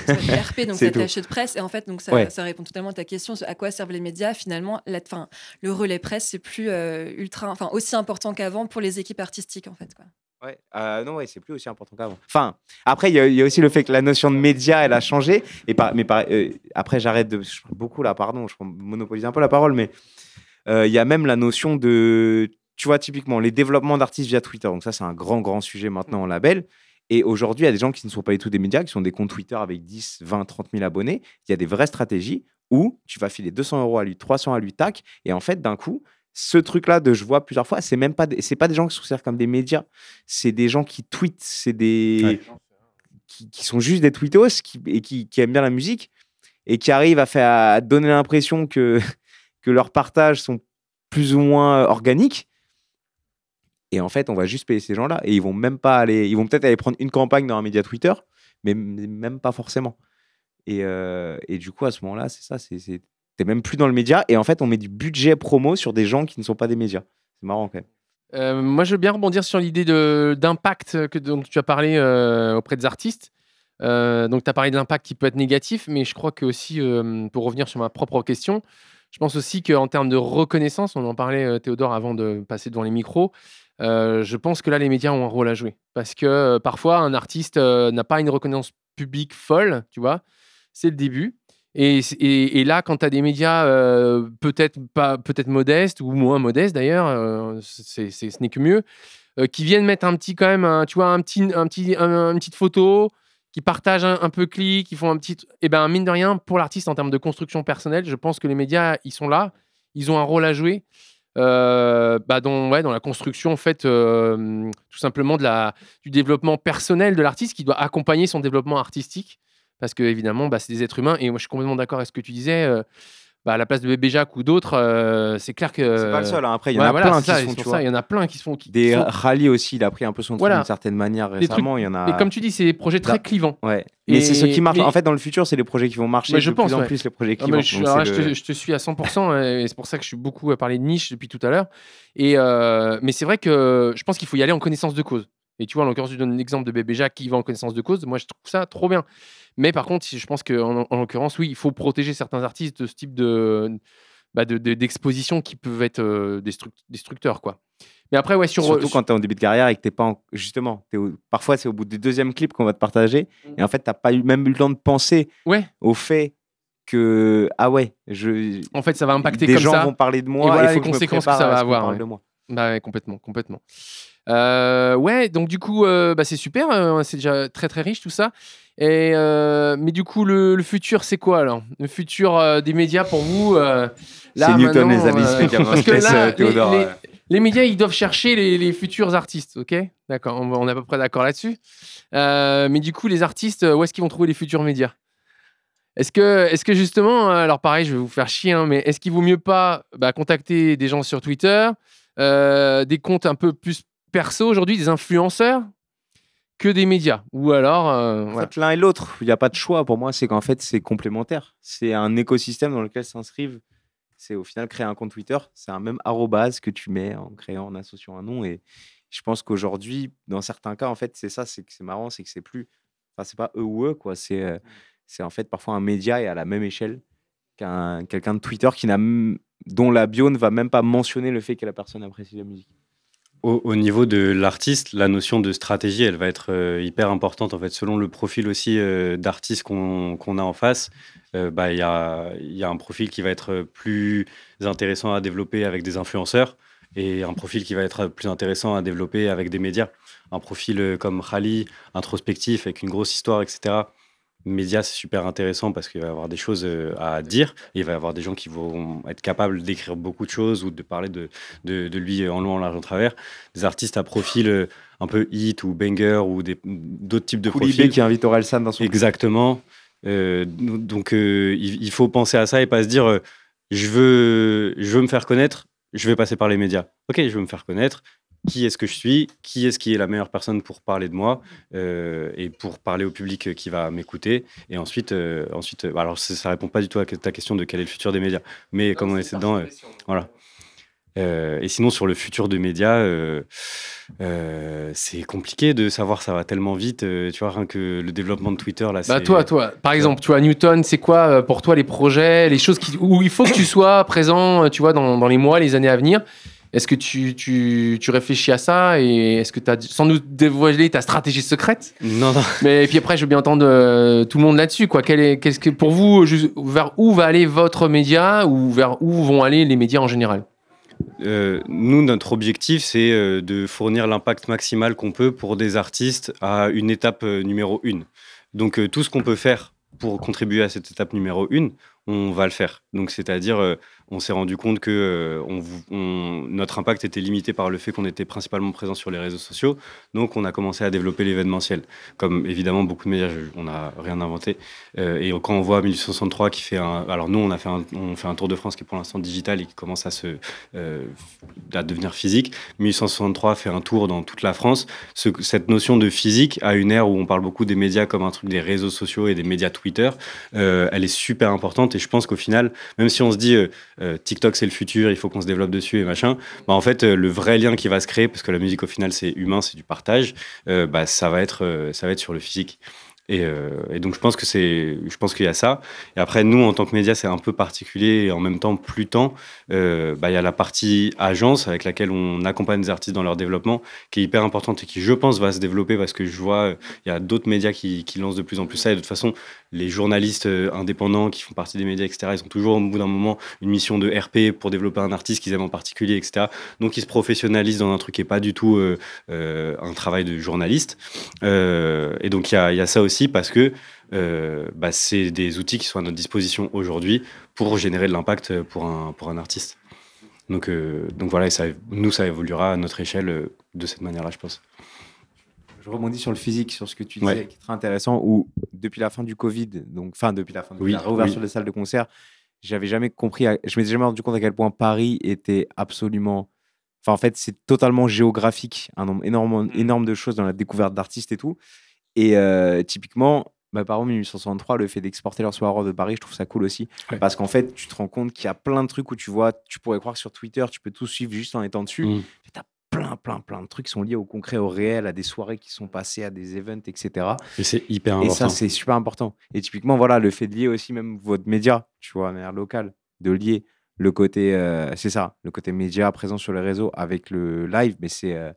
Être RP, donc C'est attaché de presse. Et en fait, donc ça, Ouais. ça répond totalement à ta question à quoi servent les médias. Finalement, la, fin, le relais presse, c'est plus euh, ultra, enfin aussi important qu'avant pour les équipes artistiques, en fait. Quoi. Ouais, euh, non, ouais, c'est plus aussi important qu'avant. Enfin, après, il y, a- aussi le fait que la notion de média, elle a changé. Mais euh, après, j'arrête de. Beaucoup là, pardon, je monopolise un peu la parole, mais euh, il y a même la notion de. Tu vois, typiquement, les développements d'artistes via Twitter. Donc, ça, c'est un grand, grand sujet maintenant en label. Et aujourd'hui, il y a des gens qui ne sont pas du tout des médias, qui sont des comptes Twitter avec 10, 20, 30 000 abonnés. Il y a des vraies stratégies où tu vas filer 200 euros à lui, 300 à lui, tac. Et en fait, d'un coup, ce truc-là de je vois plusieurs fois, c'est même pas, des- c'est pas des gens qui se considèrent comme des médias. C'est des gens qui tweetent, c'est des. Ouais. Qui, qui sont juste des tweetos qui, et qui, qui aiment bien la musique et qui arrivent à, faire, à donner l'impression que, que leurs partages sont plus ou moins euh, organiques. Et en fait, on va juste payer ces gens-là. Et ils vont même pas aller. Ils vont peut-être aller prendre une campagne dans un média Twitter, mais même pas forcément. Et, euh, et du coup, à ce moment-là, c'est ça. C'est- t'es même plus dans le média. Et en fait, on met du budget promo sur des gens qui ne sont pas des médias. C'est marrant quand même. Euh, moi, je veux bien rebondir sur l'idée d'impact que dont tu as parlé euh, auprès des artistes. Euh, donc, tu as parlé de l'impact qui peut être négatif, mais je crois que aussi, euh, pour revenir sur ma propre question, je pense aussi qu'en termes de reconnaissance, on en parlait, euh, Théodore, avant de passer devant les micros, euh, je pense que là, les médias ont un rôle à jouer. Parce que euh, parfois, un artiste euh, n'a pas une reconnaissance publique folle, tu vois. C'est le début. Et, là, quand tu as des médias euh, peut-être peut-être modestes ou moins modestes d'ailleurs, euh, ce n'est que mieux, euh, qui viennent mettre un petit quand même, tu vois, un petit, un petit, un- une petite photo, qui partagent un, un peu clic, qui font un petit, et ben mine de rien pour l'artiste en termes de construction personnelle, je pense que les médias ils sont là, ils ont un rôle à jouer. bah dans, ouais, dans la construction en fait tout simplement de la, du développement personnel de l'artiste qui doit accompagner son développement artistique parce que évidemment bah, c'est des êtres humains et moi je suis complètement d'accord avec ce que tu disais euh, bah, à la place de Bébé Jacques ou d'autres euh, c'est clair que C'est pas le seul. hein. Après, il y en a plein qui et ça, il y en a plein qui Des sont- rallyes aussi, il a pris un peu son Voilà. d'une certaine manière trucs- récemment. Il y en a. et comme tu dis c'est des projets très clivants Ouais. Mais c'est ce Et- qui marche. En fait, dans le futur, c'est les projets qui vont marcher. Mais je de pense, plus en ouais. plus les projets Ah, qui mais marchent. je, là, je, te, le- je te suis à 100% et c'est pour ça que je suis beaucoup à parler de niche depuis tout à l'heure. Et euh, mais c'est vrai que je pense qu'il faut y aller en connaissance de cause. Et tu vois, en l'occurrence, tu donnes l'exemple de Bébé Jacques qui va en connaissance de cause. Moi, je trouve ça trop bien. Mais par contre, je pense qu'en en, l'occurrence, oui, il faut protéger certains artistes de ce type de bah, de- de- d'exposition qui peuvent être euh, destruct- destructeurs, quoi. Mais après, ouais, sur Surtout quand tu es en début de carrière et que t'es pas en- justement. au- Parfois, c'est au bout du deuxième clip qu'on va te partager. Et en fait, t'as pas eu, même eu le temps de penser ouais, au fait que ah ouais, je en fait, ça va impacter des comme gens ça. vont parler de moi. Et voilà les conséquences que ça va avoir, parle ouais. de moi. Bah ouais, complètement, complètement. Euh, ouais, donc du coup, euh, bah, c'est super, euh, c'est déjà très très riche tout ça. Et euh, mais du coup, le, le futur, c'est quoi alors? Le futur euh, des médias pour vous euh, C'est Newton, les amis. parce que là, les, Théodore, les- les médias, ils doivent chercher les, les futurs artistes, ok? D'accord, on, est à peu près d'accord là-dessus. Mais du coup, les artistes, où est-ce qu'ils vont trouver les futurs médias? Est-ce que, est que justement, alors pareil, je vais vous faire chier, hein, mais est-ce qu'il vaut mieux pas bah, contacter des gens sur Twitter, des comptes un peu plus perso aujourd'hui, des influenceurs, que des médias Ou alors, euh, En voilà. fait, l'un et l'autre, il n'y a pas de choix. Pour moi, c'est qu'en fait, c'est complémentaire. C'est un écosystème dans lequel s'inscrivent. C'est au final créer un compte Twitter. C'est un même arrobase que tu mets en créant, en associant un nom. Et je pense qu'aujourd'hui, dans certains cas, en fait, c'est ça. C'est que c'est marrant, c'est que c'est plus. Enfin, c'est pas eux ou eux, quoi. C'est euh, c'est en fait parfois un média et à la même échelle qu'un quelqu'un de Twitter qui n'a dont la bio ne va même pas mentionner le fait que la personne apprécie la musique. Au, au niveau de l'artiste, la notion de stratégie, elle va être euh, hyper importante en fait, selon le profil aussi euh, d'artiste qu'on a en face. euh, bah, Il y, a, y a un profil qui va être plus intéressant à développer avec des influenceurs et un profil qui va être plus intéressant à développer avec des médias. Un profil comme Khali, introspectif, avec une grosse histoire, etc. Média, c'est super intéressant parce qu'il va y avoir des choses euh, à dire. Et il va y avoir des gens qui vont être capables d'écrire beaucoup de choses ou de parler de, de, de lui en long, en large, en travers. Des artistes à profil euh, un peu hit ou banger ou des- d'autres types de Koulibé profils. qui invite Orelsan dans son Exactement. Euh, donc, euh, il, il faut penser à ça et pas se dire euh, je, veux, je veux me faire connaître, je vais passer par les médias. Ok, je veux me faire connaître. Qui est-ce que je suis Qui est-ce qui est la meilleure personne pour parler de moi euh, et pour parler au public qui va m'écouter Et ensuite, euh, ensuite euh, alors ça, ça répond pas du tout à ta question de quel est le futur des médias. Mais comme on est dedans, euh, voilà. Euh, et sinon, sur le futur de médias, euh, euh, c'est compliqué de savoir, ça va tellement vite. euh, tu vois, rien que le développement de Twitter, là, Bah toi, toi, par exemple, tu vois, Newton, c'est quoi euh, pour toi les projets, les choses qui, où il faut que tu sois présent, euh, tu vois, dans, dans les mois, les années à venir? Est-ce que tu, tu, tu réfléchis à ça et est-ce que tu as, sans nous dévoiler ta stratégie secrète? Non, non. Mais et puis après, je veux bien entendre euh, tout le monde là-dessus, quoi. Quel est, qu'est-ce que pour vous, vers où va aller votre média ou vers où vont aller les médias en général? Euh, nous, notre objectif, c'est euh, de fournir l'impact maximal qu'on peut pour des artistes à une étape numéro une. Donc, tout ce qu'on peut faire pour contribuer à cette étape numéro une, on va le faire. Donc, c'est-à-dire, euh, on s'est rendu compte que euh, notre impact était limité par le fait qu'on était principalement présent sur les réseaux sociaux. Donc, on a commencé à développer l'événementiel. Comme évidemment, beaucoup de médias, on n'a rien inventé. Euh, et quand on voit 1863 qui fait un. Alors, nous, on a fait un, on fait un tour de France qui est pour l'instant digital et qui commence à se à devenir physique. 1863 fait un tour dans toute la France. Ce- cette notion de physique, à une ère où on parle beaucoup des médias comme un truc des réseaux sociaux et des médias Twitter, elle est super importante Et je pense qu'au final, même si on se dit TikTok c'est le futur, il faut qu'on se développe dessus et machin, bah, en fait, le vrai lien qui va se créer, parce que la musique au final c'est humain, c'est du partage, bah, ça, va être, ça va être sur le physique. Euh, et, donc je pense que c'est, je pense qu'il y a ça. Et après nous en tant que média c'est un peu particulier et en même temps plus. Euh, bah, il y a la partie agence avec laquelle on accompagne les artistes dans leur développement qui est hyper importante et qui je pense va se développer parce que je vois il y a d'autres médias qui, qui, lancent de plus en plus ça. Et de toute façon les journalistes euh, indépendants qui font partie des médias etc. Ils ont toujours au bout d'un moment une mission de RP pour développer un artiste qu'ils aiment en particulier etc. Donc ils se professionnalisent dans un truc qui est pas du tout un travail de journaliste. et donc il y a, ça aussi parce que euh, bah, c'est des outils qui sont à notre disposition aujourd'hui pour générer de l'impact pour un, artiste. Donc, euh, voilà, nous, ça évoluera à notre échelle euh, de cette manière-là, je pense. Je rebondis sur le physique, sur ce que tu disais, qui est très intéressant, où depuis la fin du Covid, donc fin depuis la fin de la réouverture des salles de concert, j'avais jamais compris, je m'étais jamais rendu compte à quel point Paris était absolument Enfin, en fait, c'est totalement géographique, un nombre énorme, mm. énorme de choses dans la découverte d'artistes et tout. Et euh, typiquement, bah, par exemple, 1863, le fait d'exporter leur soirée de Paris, je trouve ça cool aussi. Parce qu'en fait, tu te rends compte qu'il y a plein de trucs où tu vois, tu pourrais croire que sur Twitter, tu peux tout suivre juste en étant dessus. Mmh. Tu as plein, plein, plein de trucs qui sont liés au concret, au réel, à des soirées qui sont passées, à des events, etc. Et c'est hyper important. Et ça, c'est super important. Et typiquement, voilà, le fait de lier aussi même votre média, tu vois, de manière locale, de lier le côté, euh, c'est ça, le côté média présent sur les réseaux avec le live, mais c'est. Euh,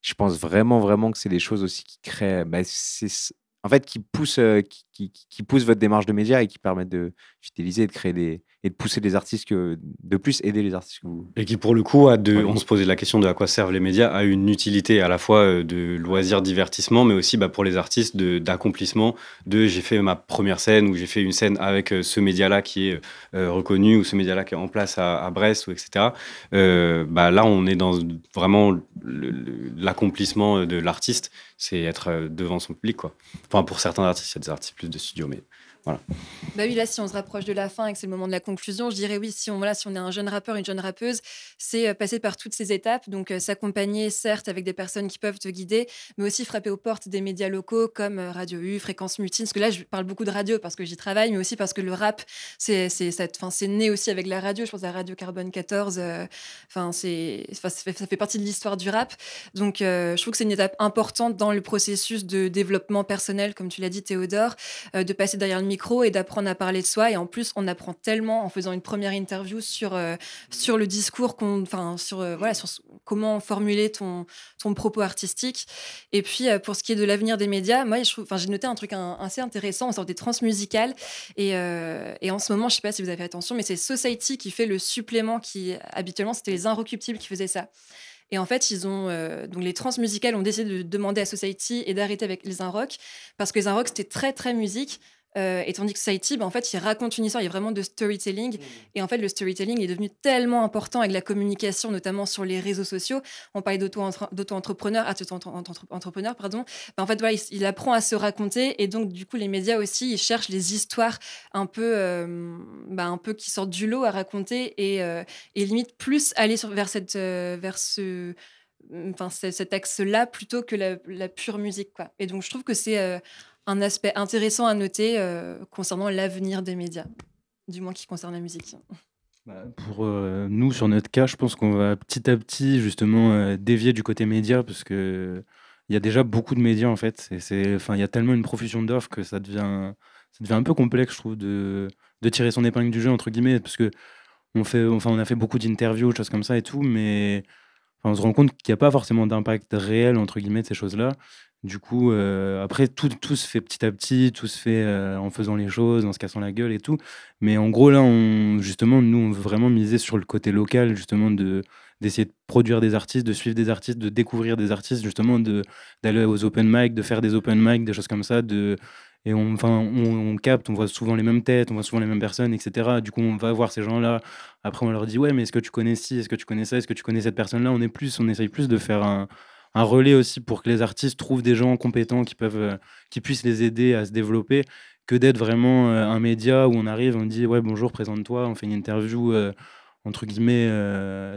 je pense vraiment, vraiment que c'est des choses aussi qui créent. Bah, c'est en fait, qui pousse, euh, qui, qui, pousse votre démarche de média et qui permettent de fidéliser, de créer des, et de pousser les artistes que, de plus aider les artistes que vous. Et qui, pour le coup, a de, on se posait la question de à quoi servent les médias, a une utilité à la fois euh, de loisir, divertissement, mais aussi bah, pour les artistes d'accomplissement. De, j'ai fait ma première scène ou j'ai fait une scène avec euh, ce média-là qui est reconnu ou ce média-là qui est en place à, Brest, ou etc. bah, là, on est dans vraiment l'accomplissement de l'artiste, c'est être devant son public. Quoi. Enfin, pour certains artistes, il y a des artistes plus de studio, mais voilà. Bah oui, là, si on se rapproche de la fin et que c'est le moment de la conclusion, je dirais oui, si on, voilà, si on est un jeune rappeur, une jeune rappeuse, c'est euh, passer par toutes ces étapes. Donc, euh, s'accompagner, certes, avec des personnes qui peuvent te guider, mais aussi frapper aux portes des médias locaux comme euh, Radio U, Fréquence Mutine. Parce que là, je parle beaucoup de radio parce que j'y travaille, mais aussi parce que le rap, c'est né aussi avec la radio. Je pense à Radio Carbone 14. Enfin, c'est ça, fait partie de l'histoire du rap. Donc, je trouve que c'est une étape importante dans le processus de développement personnel, comme tu l'as dit, Théodore, de passer derrière le et d'apprendre à parler de soi. Et en plus, on apprend tellement en faisant une première interview sur, euh, sur le discours, qu'on, enfin, sur, euh, voilà, sur comment formuler ton, ton propos artistique. Et puis, euh, pour ce qui est de l'avenir des médias, moi, j'ai noté un truc assez intéressant en sorte des transmusicales. Et, et en ce moment, je sais pas si vous avez fait attention, mais c'est Society qui fait le supplément qui, habituellement, c'était les Inrecuptibles qui faisaient ça. Et en fait, ils ont donc les transmusicales ont décidé de demander à Society et d'arrêter avec les Inrock parce que les Inrock c'était très très musique, euh, et tandis que Saïti, bah, en fait, il raconte une histoire, il y a vraiment de storytelling. Mmh. Et en fait, le storytelling est devenu tellement important avec la communication, notamment sur les réseaux sociaux. On parlait d'auto-entrepreneur, entrepreneur, pardon. Bah, en fait, voilà, il, apprend à se raconter. Et donc, du coup, les médias aussi, ils cherchent les histoires un peu, euh, bah, un peu qui sortent du lot à raconter et, euh, et limite plus aller sur, vers, cette, vers ce enfin, cet axe-là plutôt que la, la, pure musique. Quoi. Et donc, je trouve que c'est un aspect intéressant à noter euh, concernant l'avenir des médias, du moins qui concerne la musique. Bah, pour euh, nous, sur notre cas, je pense qu'on va petit à petit justement euh, dévier du côté média parce que il y a déjà beaucoup de médias en fait. Enfin, il y a tellement une profusion d'offres que ça devient, un peu complexe, je trouve, de, de tirer son épingle du jeu entre guillemets parce que on fait, enfin, on a fait beaucoup d'interviews, choses comme ça et tout, mais on se rend compte qu'il n'y a pas forcément d'impact réel entre guillemets de ces choses-là. Du coup, euh, après, tout, tout, se fait petit à petit, tout se fait euh, en faisant les choses, en se cassant la gueule et tout. Mais en gros, là, on, justement, nous, on veut vraiment miser sur le côté local, justement, de d'essayer de produire des artistes, de suivre des artistes, de découvrir des artistes, justement, d'aller aux open mic, de faire des open mic, des choses comme ça, et on, enfin, on, capte, on voit souvent les mêmes têtes, on voit souvent les mêmes personnes, etc. Du coup, on va voir ces gens-là. Après, on leur dit, ouais, mais est-ce que tu connais ci, est-ce que tu connais ça, est-ce que tu connais cette personne-là? On est plus, on essaye plus de faire un, un relais aussi pour que les artistes trouvent des gens compétents qui, peuvent, euh, qui puissent les aider à se développer, que d'être vraiment euh, un média où on arrive, on dit ouais bonjour, présente-toi, on fait une interview euh, entre guillemets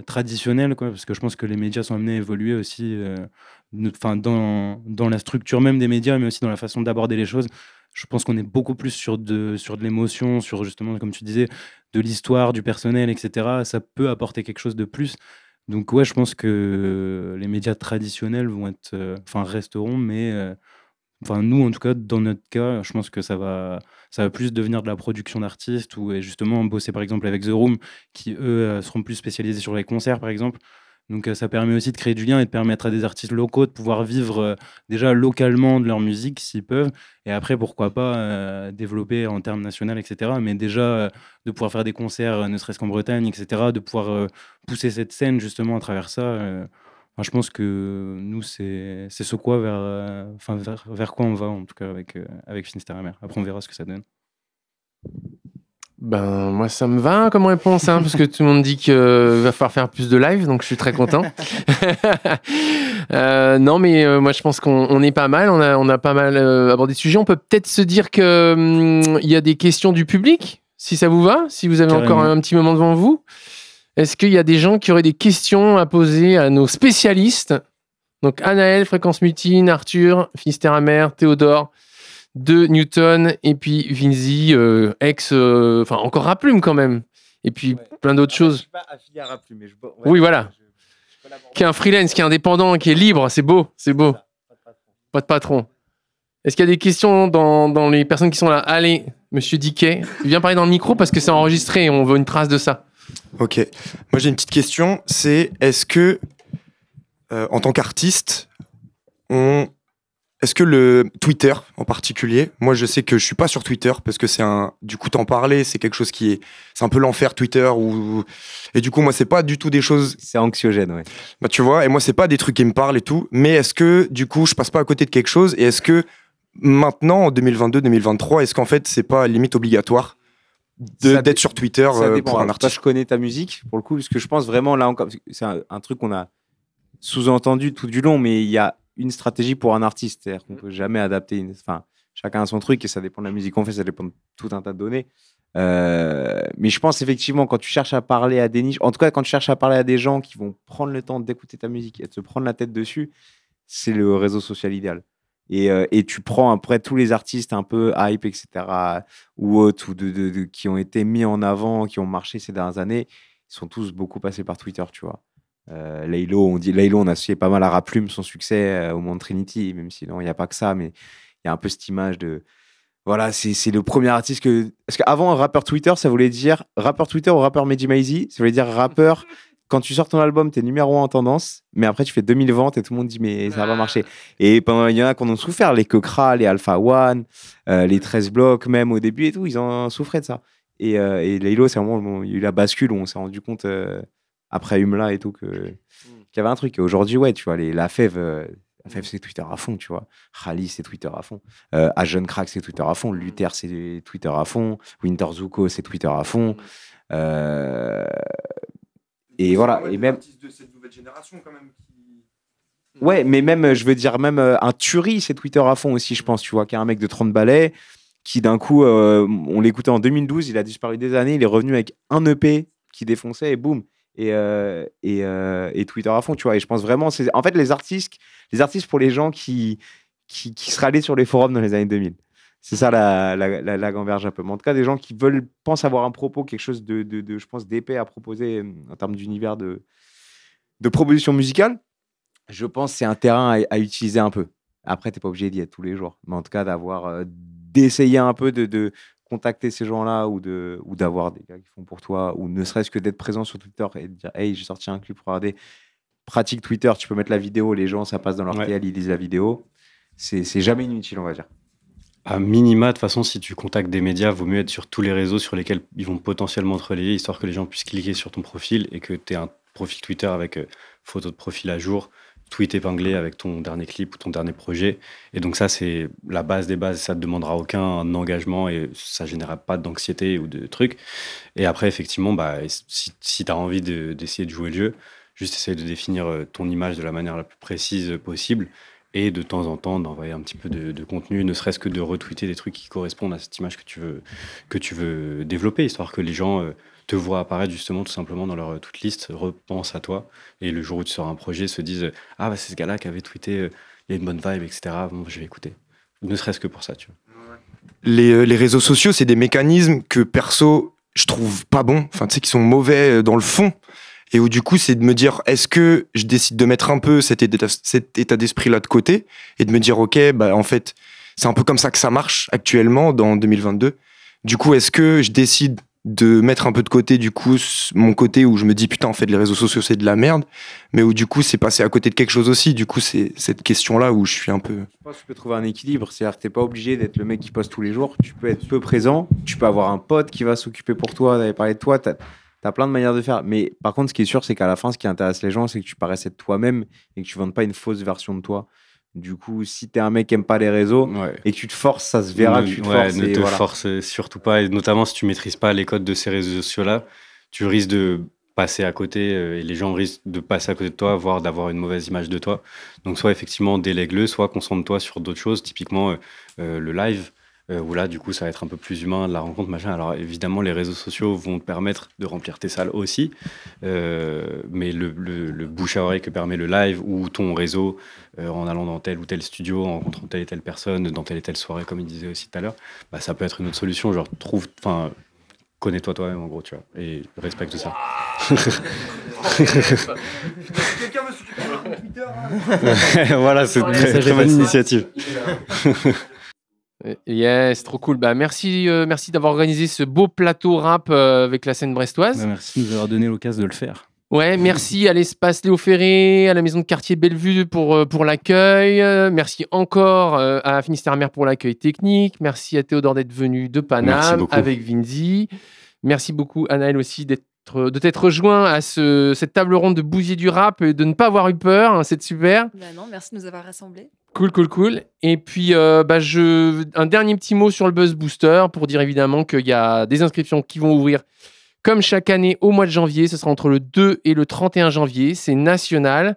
traditionnelle, quoi, parce que je pense que les médias sont amenés à évoluer aussi, enfin dans, dans la structure même des médias, mais aussi dans la façon d'aborder les choses. je pense qu'on est beaucoup plus sur de, sur de l'émotion, sur justement, comme tu disais, de l'histoire, du personnel, etc. Ça peut apporter quelque chose de plus. Donc ouais, je pense que les médias traditionnels vont être, euh, enfin resteront, mais euh, enfin nous en tout cas dans notre cas, je pense que ça va, ça va plus devenir de la production d'artistes ou justement bosser par exemple avec The Room, qui eux euh, seront plus spécialisés sur les concerts par exemple. Donc ça permet aussi de créer du lien et de permettre à des artistes locaux de pouvoir vivre déjà localement de leur musique s'ils peuvent. Et après, pourquoi pas développer en termes nationaux, etc. Mais déjà de pouvoir faire des concerts, ne serait-ce qu'en Bretagne, etc. De pouvoir pousser cette scène justement à travers ça. je pense que nous, c'est ce quoi vers, enfin, vers, quoi on va en tout cas avec, avec Finistère. Après, on verra ce que ça donne. Ben, moi, ça me va comme réponse, hein, parce que tout le monde dit qu'il va falloir faire plus de live, donc je suis très content. euh, non, mais euh, moi, je pense qu'on est pas mal. On a, on a pas mal euh, abordé le sujet. On peut peut-être se dire qu'il hum, y a des questions du public, si ça vous va, si vous avez encore un, petit moment devant vous. Est-ce qu'il y a des gens qui auraient des questions à poser à nos spécialistes? Donc, Anaël, Fréquence Mutine, Arthur, Finistère Amer, Théodore de Newton et puis Vinzi, euh, ex, euh, enfin encore Raplume quand même. Et puis plein d'autres choses. oui, voilà. qui est un freelance, qui est indépendant, qui est libre, c'est beau, c'est beau. Pas de patron. Est-ce qu'il y a des questions dans, dans, les personnes qui sont là? Allez, monsieur Diquet, viens parler dans le micro parce que c'est enregistré et on veut une trace de ça. Ok. Moi j'ai une petite question, c'est est-ce que euh, en tant qu'artiste, on est-ce que le Twitter en particulier, moi je sais que je suis pas sur Twitter parce que c'est un, du coup t'en parler, c'est quelque chose qui est, c'est un peu l'enfer Twitter ou et du coup moi c'est pas du tout des choses. C'est anxiogène, ouais. Bah tu vois, et moi c'est pas des trucs qui me parlent et tout, mais est-ce que du coup je passe pas à côté de quelque chose et est-ce que maintenant en 2022-2023, est-ce qu'en fait c'est pas limite obligatoire d'être sur Twitter euh, pour un artiste? je connais ta musique pour le coup, parce que je pense vraiment là encore, c'est un truc qu'on a sous-entendu tout du long, mais il y a une stratégie pour un artiste. C'est-à-dire qu'on mm. peut jamais adapter. Une... Enfin, chacun a son truc et ça dépend de la musique qu'on fait, ça dépend de tout un tas de données. Euh, mais je pense effectivement, quand tu cherches à parler à des niches, en tout cas, quand tu cherches à parler à des gens qui vont prendre le temps d'écouter ta musique et de se prendre la tête dessus, c'est le réseau social idéal. Et, euh, et, tu prends après tous les artistes un peu hype, etc., ou autres, ou de, qui ont été mis en avant, qui ont marché ces dernières années, ils sont tous beaucoup passés par Twitter, tu vois. Euh, Laylo, on dit Laylo, on pas mal à Raplume son succès euh, au monde Trinity, même si non, il n'y a pas que ça, mais il y a un peu cette image de voilà, c'est le premier artiste que parce qu'avant un rappeur Twitter, ça voulait dire rappeur Twitter ou rappeur Mehdi ça voulait dire rappeur quand tu sors ton album, t'es numéro 1 en tendance, mais après tu fais 2000 ventes et tout le monde dit mais ça va pas marcher. Et pendant il y en a qui en ont souffert, les Kokra, les Alpha One, euh, les 13 blocs même au début et tout, ils en souffraient de ça. Et, et Laylo, c'est vraiment il y a eu la bascule où on s'est rendu compte après Humla et tout, que, mm. qu'il y avait un truc. Et aujourd'hui, ouais, tu vois, les, la fève, euh, la fève, mm. c'est Twitter à fond, tu vois. Rally, c'est Twitter à fond. Euh, à Jeune Crack, c'est Twitter à fond. Mm. Luther, c'est Twitter à fond. Winter Zuko, c'est Twitter à fond. Euh, et voilà. Et même. de cette nouvelle génération, quand même. Ouais, mais même, je veux dire, même un Turi, c'est Twitter à fond aussi, je pense, tu vois, qui est un mec de 30 balais, qui d'un coup, on l'écoutait en 2012, il a disparu des années, il est revenu avec un EP qui défonçait et boum et, euh, euh, et, Twitter à fond, tu vois. Et je pense vraiment, c'est en fait les artistes, les artistes pour les gens qui, qui, qui seraient allés sur les forums dans les années 2000. C'est ça la, la, la, gamberge un peu. Mais en tout cas, des gens qui veulent, pensent avoir un propos, quelque chose de, de, je pense, d'épais à proposer euh, en termes d'univers de, de proposition musicale, je pense que c'est un terrain à, utiliser un peu. Après, tu n'es pas obligé d'y être tous les jours. Mais en tout cas, d'avoir, d'essayer un peu de, de, contacter ces gens-là ou de ou d'avoir des gars qui font pour toi ou ne serait-ce que d'être présent sur Twitter et de dire hey j'ai sorti un clip pour regarder pratique Twitter tu peux mettre la vidéo les gens ça passe dans leur ouais. ils lisent la vidéo. C'est jamais inutile on va dire. À minima, de toute façon, si tu contactes des médias, vaut mieux être sur tous les réseaux sur lesquels ils vont potentiellement te relayer, histoire que les gens puissent cliquer sur ton profil et que tu aies un profil Twitter avec euh, photo de profil à jour, tweet épinglé avec ton dernier clip ou ton dernier projet. Et donc ça, c'est la base des bases. Ça ne demandera aucun engagement et ça ne générera pas d'anxiété ou de trucs. Et après, effectivement, bah, si, si tu as envie d'essayer de, jouer le jeu, juste essayer de définir euh, ton image de la manière la plus précise possible et de temps en temps d'envoyer un petit peu de, contenu, ne serait-ce que de retweeter des trucs qui correspondent à cette image que tu veux, que tu veux développer, histoire que les gens... Euh, te voient apparaître justement tout simplement dans leur euh, toute liste, repensent à toi, et le jour où tu sors un projet, se disent Ah, bah, c'est ce gars-là qui avait tweeté, euh, il y a une bonne vibe, etc. Bon, je vais écouter. Ne serait-ce que pour ça, tu vois. les, euh, les réseaux sociaux, c'est des mécanismes que perso, je trouve pas bons, enfin, tu sais, qui sont mauvais euh, dans le fond. Et où du coup, c'est de me dire, est-ce que je décide de mettre un peu cet état, état d'esprit-là de côté et de me dire, ok, bah en fait, c'est un peu comme ça que ça marche actuellement dans 2022. Du coup, est-ce que je décide de mettre un peu de côté du coup mon côté où je me dis putain en fait les réseaux sociaux c'est de la merde mais où du coup c'est passé à côté de quelque chose aussi du coup c'est cette question là où je suis un peu Je pense que tu peux trouver un équilibre. C'est-à-dire que tu n'es pas obligé d'être le mec qui poste tous les jours. Tu peux être peu présent. Tu peux avoir un pote qui va s'occuper pour toi, d'aller parler de toi. Tu as, plein de manières de faire. Mais par contre, ce qui est sûr, c'est qu'à la fin, ce qui intéresse les gens, c'est que tu paraisses être toi-même et que tu vendes pas une fausse version de toi. Du coup, si tu es un mec qui aime pas les réseaux Ouais. et que tu te forces, ça se verra ne, que tu te ouais, forces. ne te voilà. force surtout pas, et notamment si tu maîtrises pas les codes de ces réseaux sociaux-là, tu risques de passer à côté euh, et les gens risquent de passer à côté de toi, voire d'avoir une mauvaise image de toi. Donc soit effectivement délègue-le, soit concentre-toi sur d'autres choses, typiquement euh, euh, le live, euh, où là du coup ça va être un peu plus humain, de la rencontre, machin. Alors évidemment les réseaux sociaux vont te permettre de remplir tes salles aussi, euh, mais le, le- le bouche à oreille que permet le live ou ton réseau euh, en allant dans tel ou tel studio, en rencontrant telle et telle personne, dans telle et telle soirée, comme il disait aussi tout à l'heure, bah, ça peut être une autre solution. Genre, trouve, enfin, connais-toi toi-même, en gros, tu vois, et respecte ça. voilà, c'est une très, bonne initiative. Euh, Yes, trop cool. Bah, merci, euh, merci d'avoir organisé ce beau plateau rap euh, avec la scène brestoise. Bah, merci de nous avoir donné l'occasion de le faire. Ouais, merci à l'espace Léo Ferré, à la maison de quartier Bellevue pour, pour l'accueil. Merci encore à Finistère Mer pour l'accueil technique. Merci à Théodore d'être venu de Paname avec Vinzi. Merci beaucoup, Anaël, aussi d'être de t'être rejoint à ce, cette table ronde de Bousier du rap et de ne pas avoir eu peur. hein, C'est super. Bah non, merci de nous avoir rassemblés. Cool, cool, cool. Et puis, euh, bah, je... un dernier petit mot sur le Buzz Booster pour dire évidemment qu'il y a des inscriptions qui vont ouvrir comme chaque année au mois de janvier. Ce sera entre le 2 et le 31 janvier. C'est national.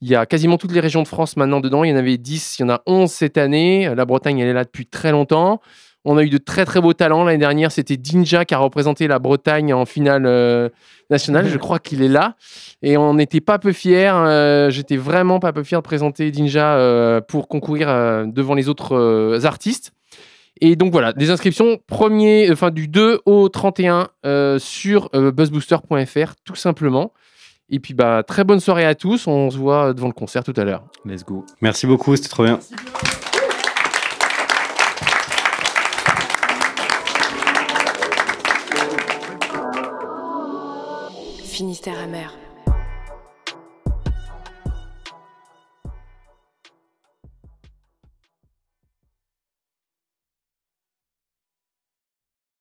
Il y a quasiment toutes les régions de France maintenant dedans. Il y en avait 10, il y en a 11 cette année. La Bretagne, elle est là depuis très longtemps. On a eu de très très beaux talents. L'année dernière, c'était Dinja qui a représenté la Bretagne en finale euh, nationale. Je crois qu'il est là. Et on n'était pas peu fiers. euh, J'étais vraiment pas peu fier de présenter Dinja euh, pour concourir devant les autres artistes. Et donc voilà, des inscriptions premier, enfin du 2 au 31 euh, sur buzzbooster.fr tout simplement. Et puis bah très bonne soirée à tous. On se voit devant le concert tout à l'heure. Let's go. Merci beaucoup, c'était trop bien. Finistère amer.